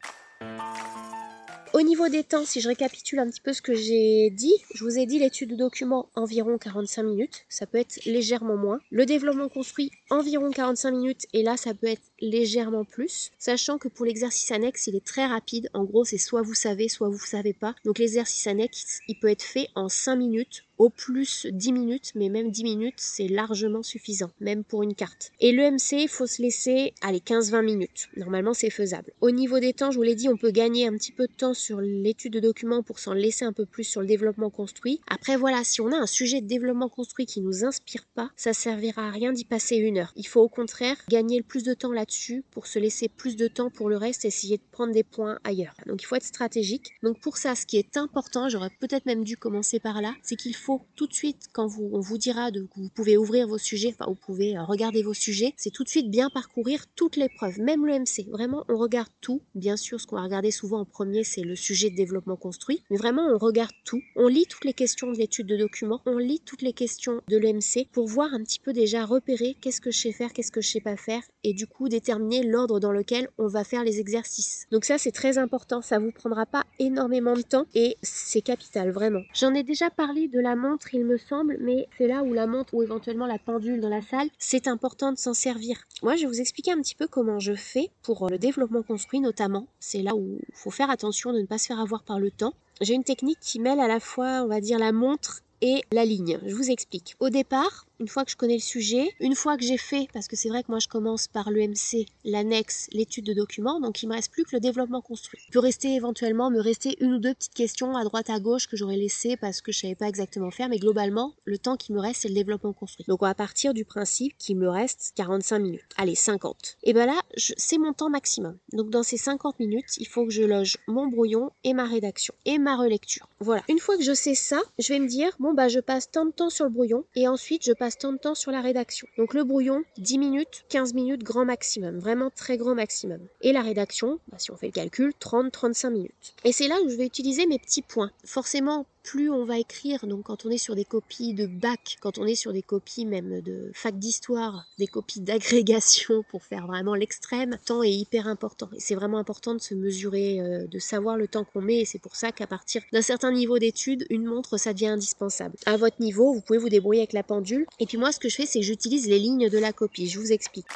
Au niveau des temps, si je récapitule un petit peu ce que j'ai dit, je vous ai dit l'étude de document environ 45 minutes, ça peut être légèrement moins. Le développement construit environ 45 minutes et là ça peut être légèrement plus, sachant que pour l'exercice annexe il est très rapide, en gros c'est soit vous savez, soit vous savez pas. Donc l'exercice annexe il peut être fait en 5 minutes au plus 10 minutes, mais même 10 minutes, c'est largement suffisant, même pour une carte. Et le MC, il faut se laisser, allez, 15-20 minutes. Normalement, c'est faisable. Au niveau des temps, je vous l'ai dit, on peut gagner un petit peu de temps sur l'étude de documents pour s'en laisser un peu plus sur le développement construit. Après, voilà, si on a un sujet de développement construit qui nous inspire pas, ça servira à rien d'y passer une heure. Il faut au contraire gagner le plus de temps là-dessus pour se laisser plus de temps pour le reste essayer de prendre des points ailleurs. Donc, il faut être stratégique. Donc, pour ça, ce qui est important, j'aurais peut-être même dû commencer par là, c'est qu'il faut tout de suite, quand on vous dira que vous pouvez ouvrir vos sujets, enfin vous pouvez euh, regarder vos sujets, c'est tout de suite bien parcourir toutes les preuves, même le MC. Vraiment, on regarde tout. Bien sûr, ce qu'on va regarder souvent en premier, c'est le sujet de développement construit, mais vraiment, on regarde tout. On lit toutes les questions de l'étude de documents, on lit toutes les questions de l'EMC pour voir un petit peu déjà repérer qu'est-ce que je sais faire, qu'est-ce que je sais pas faire, et du coup déterminer l'ordre dans lequel on va faire les exercices. Donc ça, c'est très important. Ça vous prendra pas énormément de temps et c'est capital, vraiment. J'en ai déjà parlé de la montre, il me semble, mais c'est là où la montre ou éventuellement la pendule dans la salle, c'est important de s'en servir. Moi, je vais vous expliquer un petit peu comment je fais pour euh, le développement construit notamment. C'est là où il faut faire attention de ne pas se faire avoir par le temps. J'ai une technique qui mêle à la fois, on va dire, la montre et la ligne. Je vous explique. Au départ, une fois que je connais le sujet, une fois que j'ai fait, parce que c'est vrai que moi je commence par l'EMC, l'annexe, l'étude de documents, donc il me reste plus que le développement construit. Il peut rester éventuellement, me rester une ou deux petites questions à droite à gauche que j'aurais laissées parce que je savais pas exactement faire, mais globalement, le temps qui me reste, c'est le développement construit. Donc on va partir du principe qu'il me reste 45 minutes. Allez, 50. Et ben là, c'est mon temps maximum. Donc dans ces 50 minutes, il faut que je loge mon brouillon et ma rédaction et ma relecture. Voilà. Une fois que je sais ça, je vais me dire, bon bah je passe tant de temps sur le brouillon et ensuite je passe tant de temps sur la rédaction. Donc le brouillon, 10 minutes, 15 minutes grand maximum, vraiment très grand maximum. Et la rédaction, bah, si on fait le calcul, 30-35 minutes. Et c'est là où je vais utiliser mes petits points. Forcément, plus on va écrire, donc quand on est sur des copies de bac, quand on est sur des copies même de fac d'histoire, des copies d'agrégation pour faire vraiment l'extrême, le temps est hyper important. C'est vraiment important de se mesurer, euh, de savoir le temps qu'on met. Et c'est pour ça qu'à partir d'un certain niveau d'études, une montre, ça devient indispensable. À votre niveau, vous pouvez vous débrouiller avec la pendule. Et puis moi, ce que je fais, c'est j'utilise les lignes de la copie. Je vous explique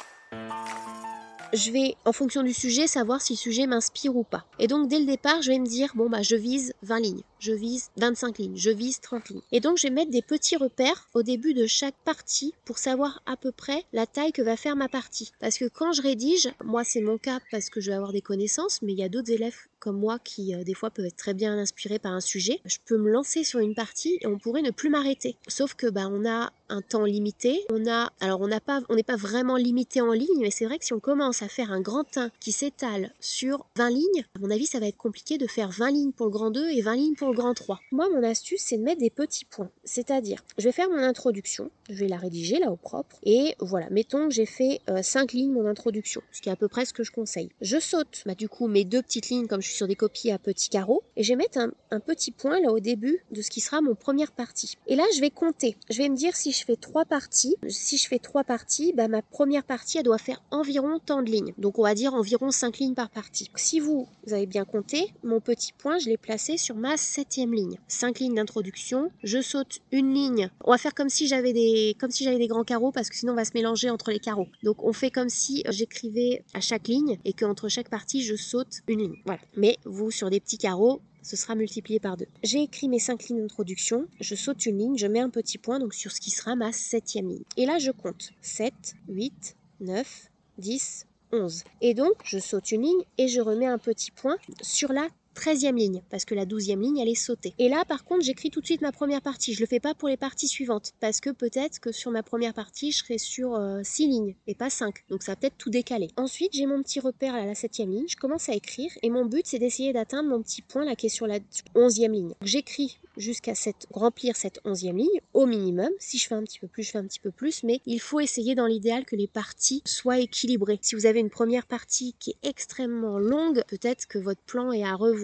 je vais, en fonction du sujet, savoir si le sujet m'inspire ou pas. Et donc, dès le départ, je vais me dire, bon, bah, je vise 20 lignes, je vise 25 lignes, je vise 30 lignes. Et donc, je vais mettre des petits repères au début de chaque partie pour savoir à peu près la taille que va faire ma partie. Parce que quand je rédige, moi, c'est mon cas parce que je vais avoir des connaissances, mais il y a d'autres élèves comme moi qui euh, des fois peuvent être très bien inspirés par un sujet, je peux me lancer sur une partie et on pourrait ne plus m'arrêter. Sauf que bah on a un temps limité, on a alors on n'a pas on n'est pas vraiment limité en ligne, mais c'est vrai que si on commence à faire un grand 1 qui s'étale sur 20 lignes, à mon avis ça va être compliqué de faire 20 lignes pour le grand 2 et 20 lignes pour le grand 3. Moi mon astuce c'est de mettre des petits points, c'est-à-dire je vais faire mon introduction, je vais la rédiger là au propre et voilà, mettons que j'ai fait 5 euh, lignes mon introduction, ce qui est à peu près ce que je conseille. Je saute bah du coup mes deux petites lignes comme je sur des copies à petits carreaux et je vais mettre un, petit point là au début de ce qui sera mon première partie. Et là, je vais compter. Je vais me dire si je fais trois parties, si je fais trois parties, bah, ma première partie, elle doit faire environ tant de lignes. Donc, on va dire environ 5 lignes par partie. Si vous, vous avez bien compté, mon petit point, je l'ai placé sur ma septième ligne. 5 lignes d'introduction, je saute une ligne. On va faire comme si j'avais des, comme si j'avais des grands carreaux parce que sinon on va se mélanger entre les carreaux. Donc, on fait comme si j'écrivais à chaque ligne et qu'entre chaque partie, je saute une ligne. Voilà mais vous, sur des petits carreaux, ce sera multiplié par 2. J'ai écrit mes 5 lignes d'introduction, je saute une ligne, je mets un petit point donc sur ce qui sera ma septième ligne. Et là, je compte 7, 8, 9, 10, 11. Et donc, je saute une ligne et je remets un petit point sur la 13e ligne, parce que la 12e ligne, elle est sautée. Et là, par contre, j'écris tout de suite ma première partie. Je le fais pas pour les parties suivantes, parce que peut-être que sur ma première partie, je serai sur 6 euh, lignes et pas 5. Donc ça va peut-être tout décaler. Ensuite, j'ai mon petit repère à la 7e ligne. Je commence à écrire et mon but, c'est d'essayer d'atteindre mon petit point là qui est sur la 11e ligne. J'écris jusqu'à cette, remplir cette 11e ligne au minimum. Si je fais un petit peu plus, je fais un petit peu plus, mais il faut essayer dans l'idéal que les parties soient équilibrées. Si vous avez une première partie qui est extrêmement longue, peut-être que votre plan est à revoir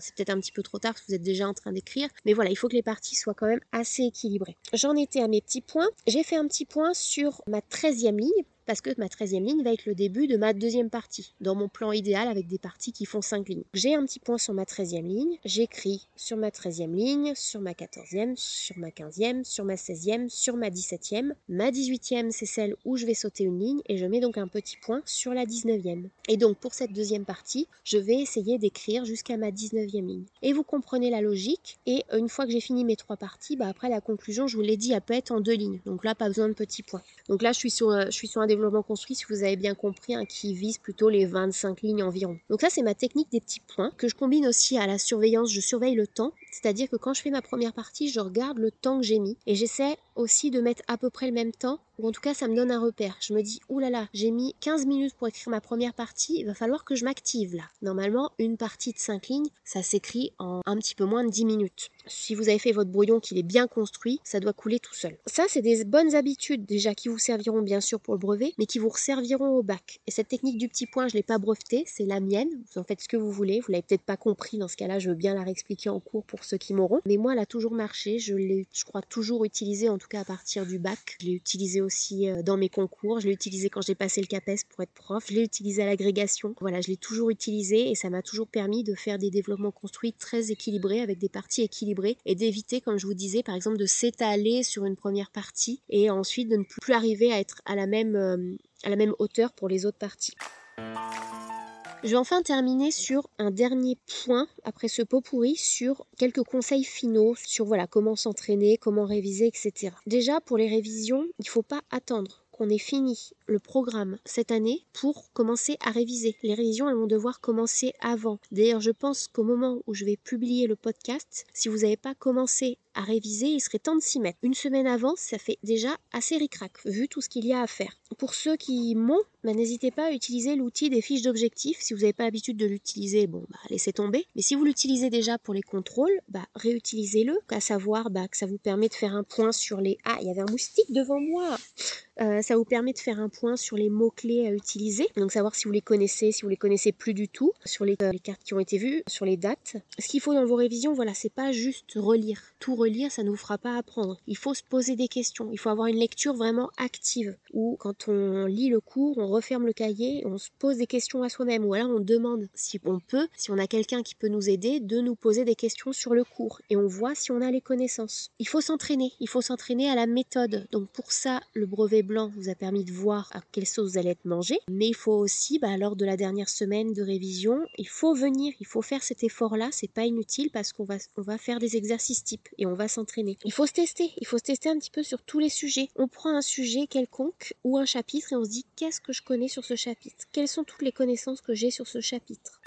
C'est peut-être un petit peu trop tard que vous êtes déjà en train d'écrire, mais voilà, il faut que les parties soient quand même assez équilibrées. J'en étais à mes petits points. J'ai fait un petit point sur ma 13e ligne parce que ma 13e ligne va être le début de ma deuxième partie, dans mon plan idéal avec des parties qui font 5 lignes. J'ai un petit point sur ma 13e ligne, j'écris sur ma 13e ligne, sur ma 14e, sur ma 15e, sur ma 16e, sur ma 17e. Ma 18e, c'est celle où je vais sauter une ligne et je mets donc un petit point sur la 19e. Et donc pour cette deuxième partie, je vais essayer d'écrire jusqu'à ma 19e ligne. Et vous comprenez la logique, et une fois que j'ai fini mes trois parties, bah après la conclusion, je vous l'ai dit, elle peut être en deux lignes. Donc là, pas besoin de petits points. Donc là, je suis sur, je suis sur un développement construit, si vous avez bien compris, hein, qui vise plutôt les 25 lignes environ. Donc ça, c'est ma technique des petits points, que je combine aussi à la surveillance. Je surveille le temps, c'est-à-dire que quand je fais ma première partie, je regarde le temps que j'ai mis, et j'essaie aussi de mettre à peu près le même temps ou en tout cas ça me donne un repère. Je me dis, oulala, j'ai mis 15 minutes pour écrire ma première partie, il va falloir que je m'active là. Normalement, une partie de 5 lignes, ça s'écrit en un petit peu moins de 10 minutes. Si vous avez fait votre brouillon, qu'il est bien construit, ça doit couler tout seul. Ça, c'est des bonnes habitudes déjà qui vous serviront bien sûr pour le brevet, mais qui vous serviront au bac. Et cette technique du petit point, je ne l'ai pas brevetée, c'est la mienne. Vous en faites ce que vous voulez, vous l'avez peut-être pas compris dans ce cas-là, je veux bien la réexpliquer en cours pour ceux qui m'auront. Mais moi, elle a toujours marché, je l'ai, je crois, toujours utilisée, en tout cas à partir du bac. Je l'ai utilisée aussi euh, dans mes concours. Je l'ai utilisé quand j'ai passé le CAPES pour être prof. Je l'ai utilisé à l'agrégation. Voilà, je l'ai toujours utilisé et ça m'a toujours permis de faire des développements construits très équilibrés avec des parties équilibrées et d'éviter, comme je vous disais, par exemple, de s'étaler sur une première partie et ensuite de ne plus arriver à être à la même, euh, à la même hauteur pour les autres parties. Je vais enfin terminer sur un dernier point après ce pot pourri sur quelques conseils finaux sur voilà comment s'entraîner, comment réviser, etc. Déjà pour les révisions, il ne faut pas attendre qu'on ait fini le programme cette année pour commencer à réviser. Les révisions, elles vont devoir commencer avant. D'ailleurs, je pense qu'au moment où je vais publier le podcast, si vous n'avez pas commencé à réviser, il serait temps de s'y mettre. Une semaine avant, ça fait déjà assez ricrac, vu tout ce qu'il y a à faire. Pour ceux qui m'ont, bah, n'hésitez pas à utiliser l'outil des fiches d'objectifs. Si vous n'avez pas l'habitude de l'utiliser, bon, bah, laissez tomber. Mais si vous l'utilisez déjà pour les contrôles, bah, réutilisez-le, à savoir bah, que ça vous permet de faire un point sur les... Ah, il y avait un moustique devant moi euh, ça vous permet de faire un sur les mots-clés à utiliser, donc savoir si vous les connaissez, si vous les connaissez plus du tout, sur les, euh, les cartes qui ont été vues, sur les dates. Ce qu'il faut dans vos révisions, voilà, c'est pas juste relire. Tout relire, ça ne vous fera pas apprendre. Il faut se poser des questions, il faut avoir une lecture vraiment active, où quand on lit le cours, on referme le cahier, on se pose des questions à soi-même, ou alors on demande si on peut, si on a quelqu'un qui peut nous aider, de nous poser des questions sur le cours, et on voit si on a les connaissances. Il faut s'entraîner, il faut s'entraîner à la méthode. Donc pour ça, le brevet blanc vous a permis de voir à quelle sauce vous allez être mangé. Mais il faut aussi, bah, lors de la dernière semaine de révision, il faut venir, il faut faire cet effort-là. C'est pas inutile parce qu'on va, on va faire des exercices types et on va s'entraîner. Il faut se tester, il faut se tester un petit peu sur tous les sujets. On prend un sujet quelconque ou un chapitre et on se dit qu'est-ce que je connais sur ce chapitre? Quelles sont toutes les connaissances que j'ai sur ce chapitre?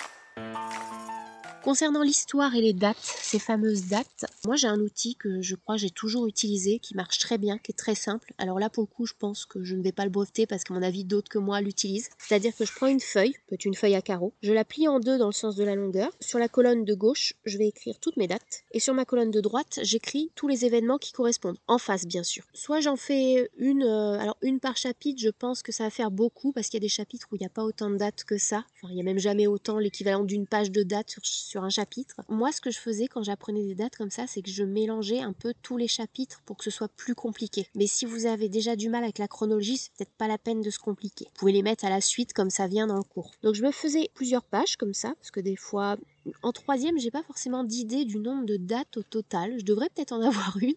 Concernant l'histoire et les dates, ces fameuses dates, moi j'ai un outil que je crois j'ai toujours utilisé, qui marche très bien, qui est très simple. Alors là pour le coup je pense que je ne vais pas le breveter parce qu'à mon avis d'autres que moi l'utilisent. C'est-à-dire que je prends une feuille, peut-être une feuille à carreaux, je la plie en deux dans le sens de la longueur. Sur la colonne de gauche, je vais écrire toutes mes dates. Et sur ma colonne de droite, j'écris tous les événements qui correspondent. En face bien sûr. Soit j'en fais une, euh, alors une par chapitre, je pense que ça va faire beaucoup parce qu'il y a des chapitres où il n'y a pas autant de dates que ça. Enfin il n'y a même jamais autant l'équivalent d'une page de dates sur sur un chapitre. Moi, ce que je faisais quand j'apprenais des dates comme ça, c'est que je mélangeais un peu tous les chapitres pour que ce soit plus compliqué. Mais si vous avez déjà du mal avec la chronologie, c'est peut-être pas la peine de se compliquer. Vous pouvez les mettre à la suite comme ça vient dans le cours. Donc je me faisais plusieurs pages comme ça, parce que des fois, en troisième, j'ai pas forcément d'idée du nombre de dates au total. Je devrais peut-être en *laughs* avoir une.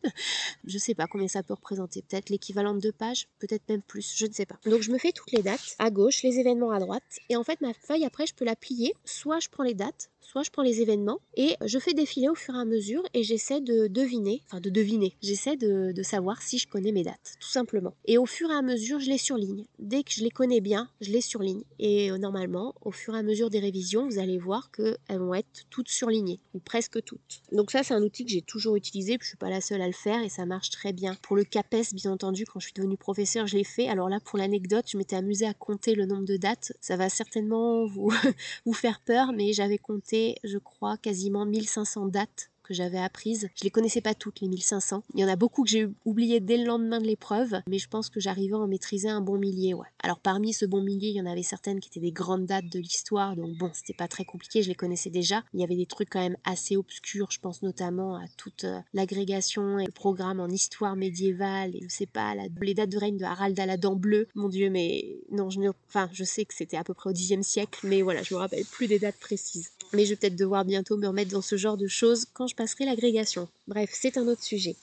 Je sais pas combien ça peut représenter. Peut-être l'équivalent de deux pages, peut-être même plus. Je ne sais pas. Donc je me fais toutes les dates à gauche, les événements à droite. Et en fait, ma feuille après, je peux la plier. Soit je prends les dates, soit je prends les événements et je fais défiler au fur et à mesure et j'essaie de deviner, enfin de deviner, j'essaie de, savoir si je connais mes dates, tout simplement. Et au fur et à mesure, je les surligne. Dès que je les connais bien, je les surligne. Et euh, normalement, au fur et à mesure des révisions, vous allez voir qu'elles vont être toutes surlignées, ou presque toutes. Donc ça, c'est un outil que j'ai toujours utilisé, puis je suis pas la seule à le faire et ça marche très bien. Pour le CAPES, bien entendu, quand je suis devenue professeur, je l'ai fait. Alors là, pour l'anecdote, je m'étais amusée à compter le nombre de dates. Ça va certainement vous, *laughs* vous faire peur, mais j'avais compté je crois, quasiment 1500 dates que j'avais apprises. Je les connaissais pas toutes, les 1500. Il y en a beaucoup que j'ai oublié dès le lendemain de l'épreuve, mais je pense que j'arrivais à en maîtriser un bon millier, ouais. Alors parmi ce bon millier, il y en avait certaines qui étaient des grandes dates de l'histoire, donc bon, c'était pas très compliqué, je les connaissais déjà. Il y avait des trucs quand même assez obscurs, je pense notamment à toute euh, l'agrégation et le programme en histoire médiévale, et je sais pas, les dates de règne de Harald à la dent bleue. Mon dieu, mais non, je enfin, je sais que c'était à peu près au Xe siècle, mais voilà, je me rappelle plus des dates précises. Mais je vais peut-être devoir bientôt me remettre dans ce genre de choses quand je passerai l'agrégation. Bref, c'est un autre sujet.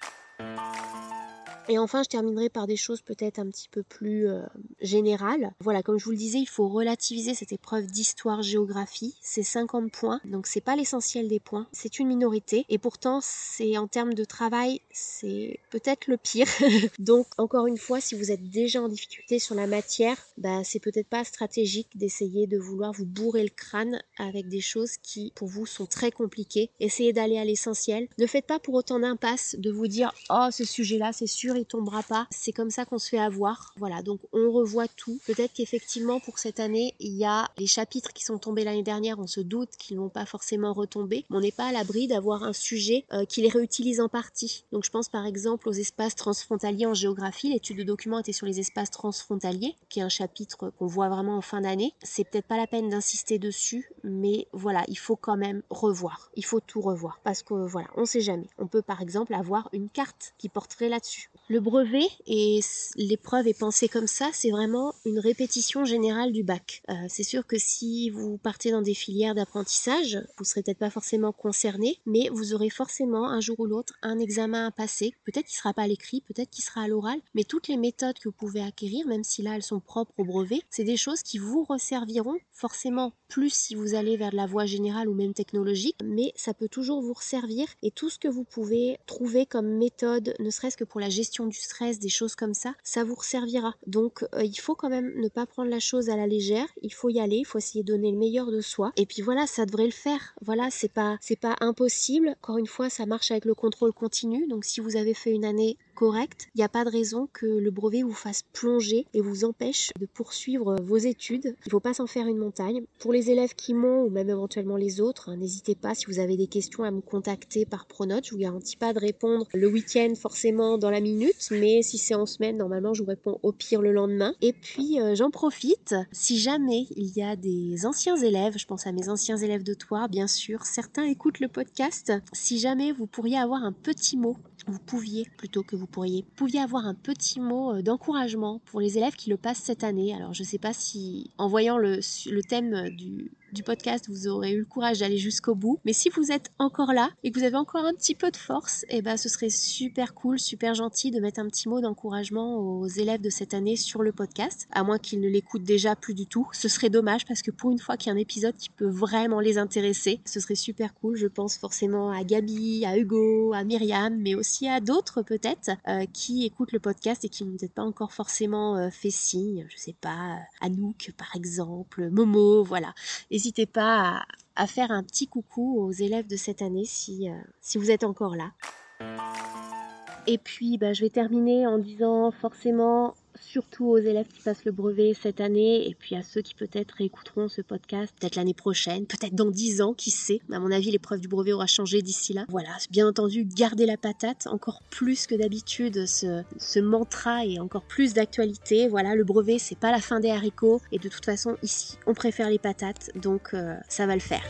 Et enfin, je terminerai par des choses peut-être un petit peu plus euh, générales. Voilà, comme je vous le disais, il faut relativiser cette épreuve d'histoire-géographie. C'est 50 points, donc c'est pas l'essentiel des points. C'est une minorité. Et pourtant, c'est en termes de travail, c'est peut-être le pire. *laughs* donc, encore une fois, si vous êtes déjà en difficulté sur la matière, bah, c'est peut-être pas stratégique d'essayer de vouloir vous bourrer le crâne avec des choses qui, pour vous, sont très compliquées. Essayez d'aller à l'essentiel. Ne faites pas pour autant d'impasse de vous dire, oh, ce sujet-là, c'est sûr, il tombera pas. C'est comme ça qu'on se fait avoir. Voilà, donc on revoit tout. Peut-être qu'effectivement pour cette année, il y a les chapitres qui sont tombés l'année dernière, on se doute qu'ils vont pas forcément retomber, on n'est pas à l'abri d'avoir un sujet euh, qui les réutilise en partie. Donc je pense par exemple aux espaces transfrontaliers en géographie. L'étude de documents était sur les espaces transfrontaliers, qui est un chapitre qu'on voit vraiment en fin d'année. C'est peut-être pas la peine d'insister dessus, mais voilà, il faut quand même revoir. Il faut tout revoir parce que voilà, on sait jamais. On peut par exemple avoir une carte qui porterait là-dessus Le brevet et l'épreuve est pensée comme ça, c'est vraiment une répétition générale du bac. Euh, c'est sûr que si vous partez dans des filières d'apprentissage, vous serez peut-être pas forcément concerné, mais vous aurez forcément un jour ou l'autre un examen à passer. Peut-être qu'il sera pas à l'écrit, peut-être qu'il sera à l'oral, mais toutes les méthodes que vous pouvez acquérir, même si là elles sont propres au brevet, c'est des choses qui vous resserviront forcément plus si vous allez vers la voie générale ou même technologique, mais ça peut toujours vous resservir et tout ce que vous pouvez trouver comme méthode, ne serait-ce que pour la gestion du stress, des choses comme ça, ça vous servira. Donc euh, il faut quand même ne pas prendre la chose à la légère, il faut y aller, il faut essayer de donner le meilleur de soi. Et puis voilà, ça devrait le faire. Voilà, c'est pas c'est pas impossible. Encore une fois, ça marche avec le contrôle continu. Donc si vous avez fait une année il n'y a pas de raison que le brevet vous fasse plonger et vous empêche de poursuivre vos études. Il ne faut pas s'en faire une montagne. Pour les élèves qui m'ont ou même éventuellement les autres, hein, n'hésitez pas si vous avez des questions à me contacter par Pronote. Je vous garantis pas de répondre le week-end forcément dans la minute, mais si c'est en semaine, normalement je vous réponds au pire le lendemain. Et puis euh, j'en profite, si jamais il y a des anciens élèves, je pense à mes anciens élèves de toi, bien sûr, certains écoutent le podcast, si jamais vous pourriez avoir un petit mot vous pouviez, plutôt que vous pourriez, pouviez avoir un petit mot euh, d'encouragement pour les élèves qui le passent cette année. Alors je ne sais pas si en voyant le, le thème du, du podcast, vous aurez eu le courage d'aller jusqu'au bout. Mais si vous êtes encore là et que vous avez encore un petit peu de force, eh ben ce serait super cool, super gentil de mettre un petit mot d'encouragement aux élèves de cette année sur le podcast, à moins qu'ils ne l'écoutent déjà plus du tout. Ce serait dommage parce que pour une fois qu'il y a un épisode qui peut vraiment les intéresser, ce serait super cool. Je pense forcément à Gabi, à Hugo, à Myriam, mais aussi à d'autres peut-être euh, qui écoutent le podcast et qui n'ont peut-être pas encore forcément euh, fait signe. Je sais pas, Anouk par exemple, Momo, voilà. N'hésitez pas à, faire un petit coucou aux élèves de cette année si, euh, vous êtes encore là. Et puis, bah, je vais terminer en disant forcément surtout aux élèves qui passent le brevet cette année et puis à ceux qui peut-être écouteront ce podcast peut-être l'année prochaine, peut-être dans dix ans, qui sait? À mon avis, l'épreuve du brevet aura changé d'ici là. Voilà, bien entendu, garder la patate encore plus que d'habitude. Ce, ce mantra est encore plus d'actualité. Voilà, le brevet, c'est pas la fin des haricots et de toute façon, ici, on préfère les patates, donc euh, ça va le faire.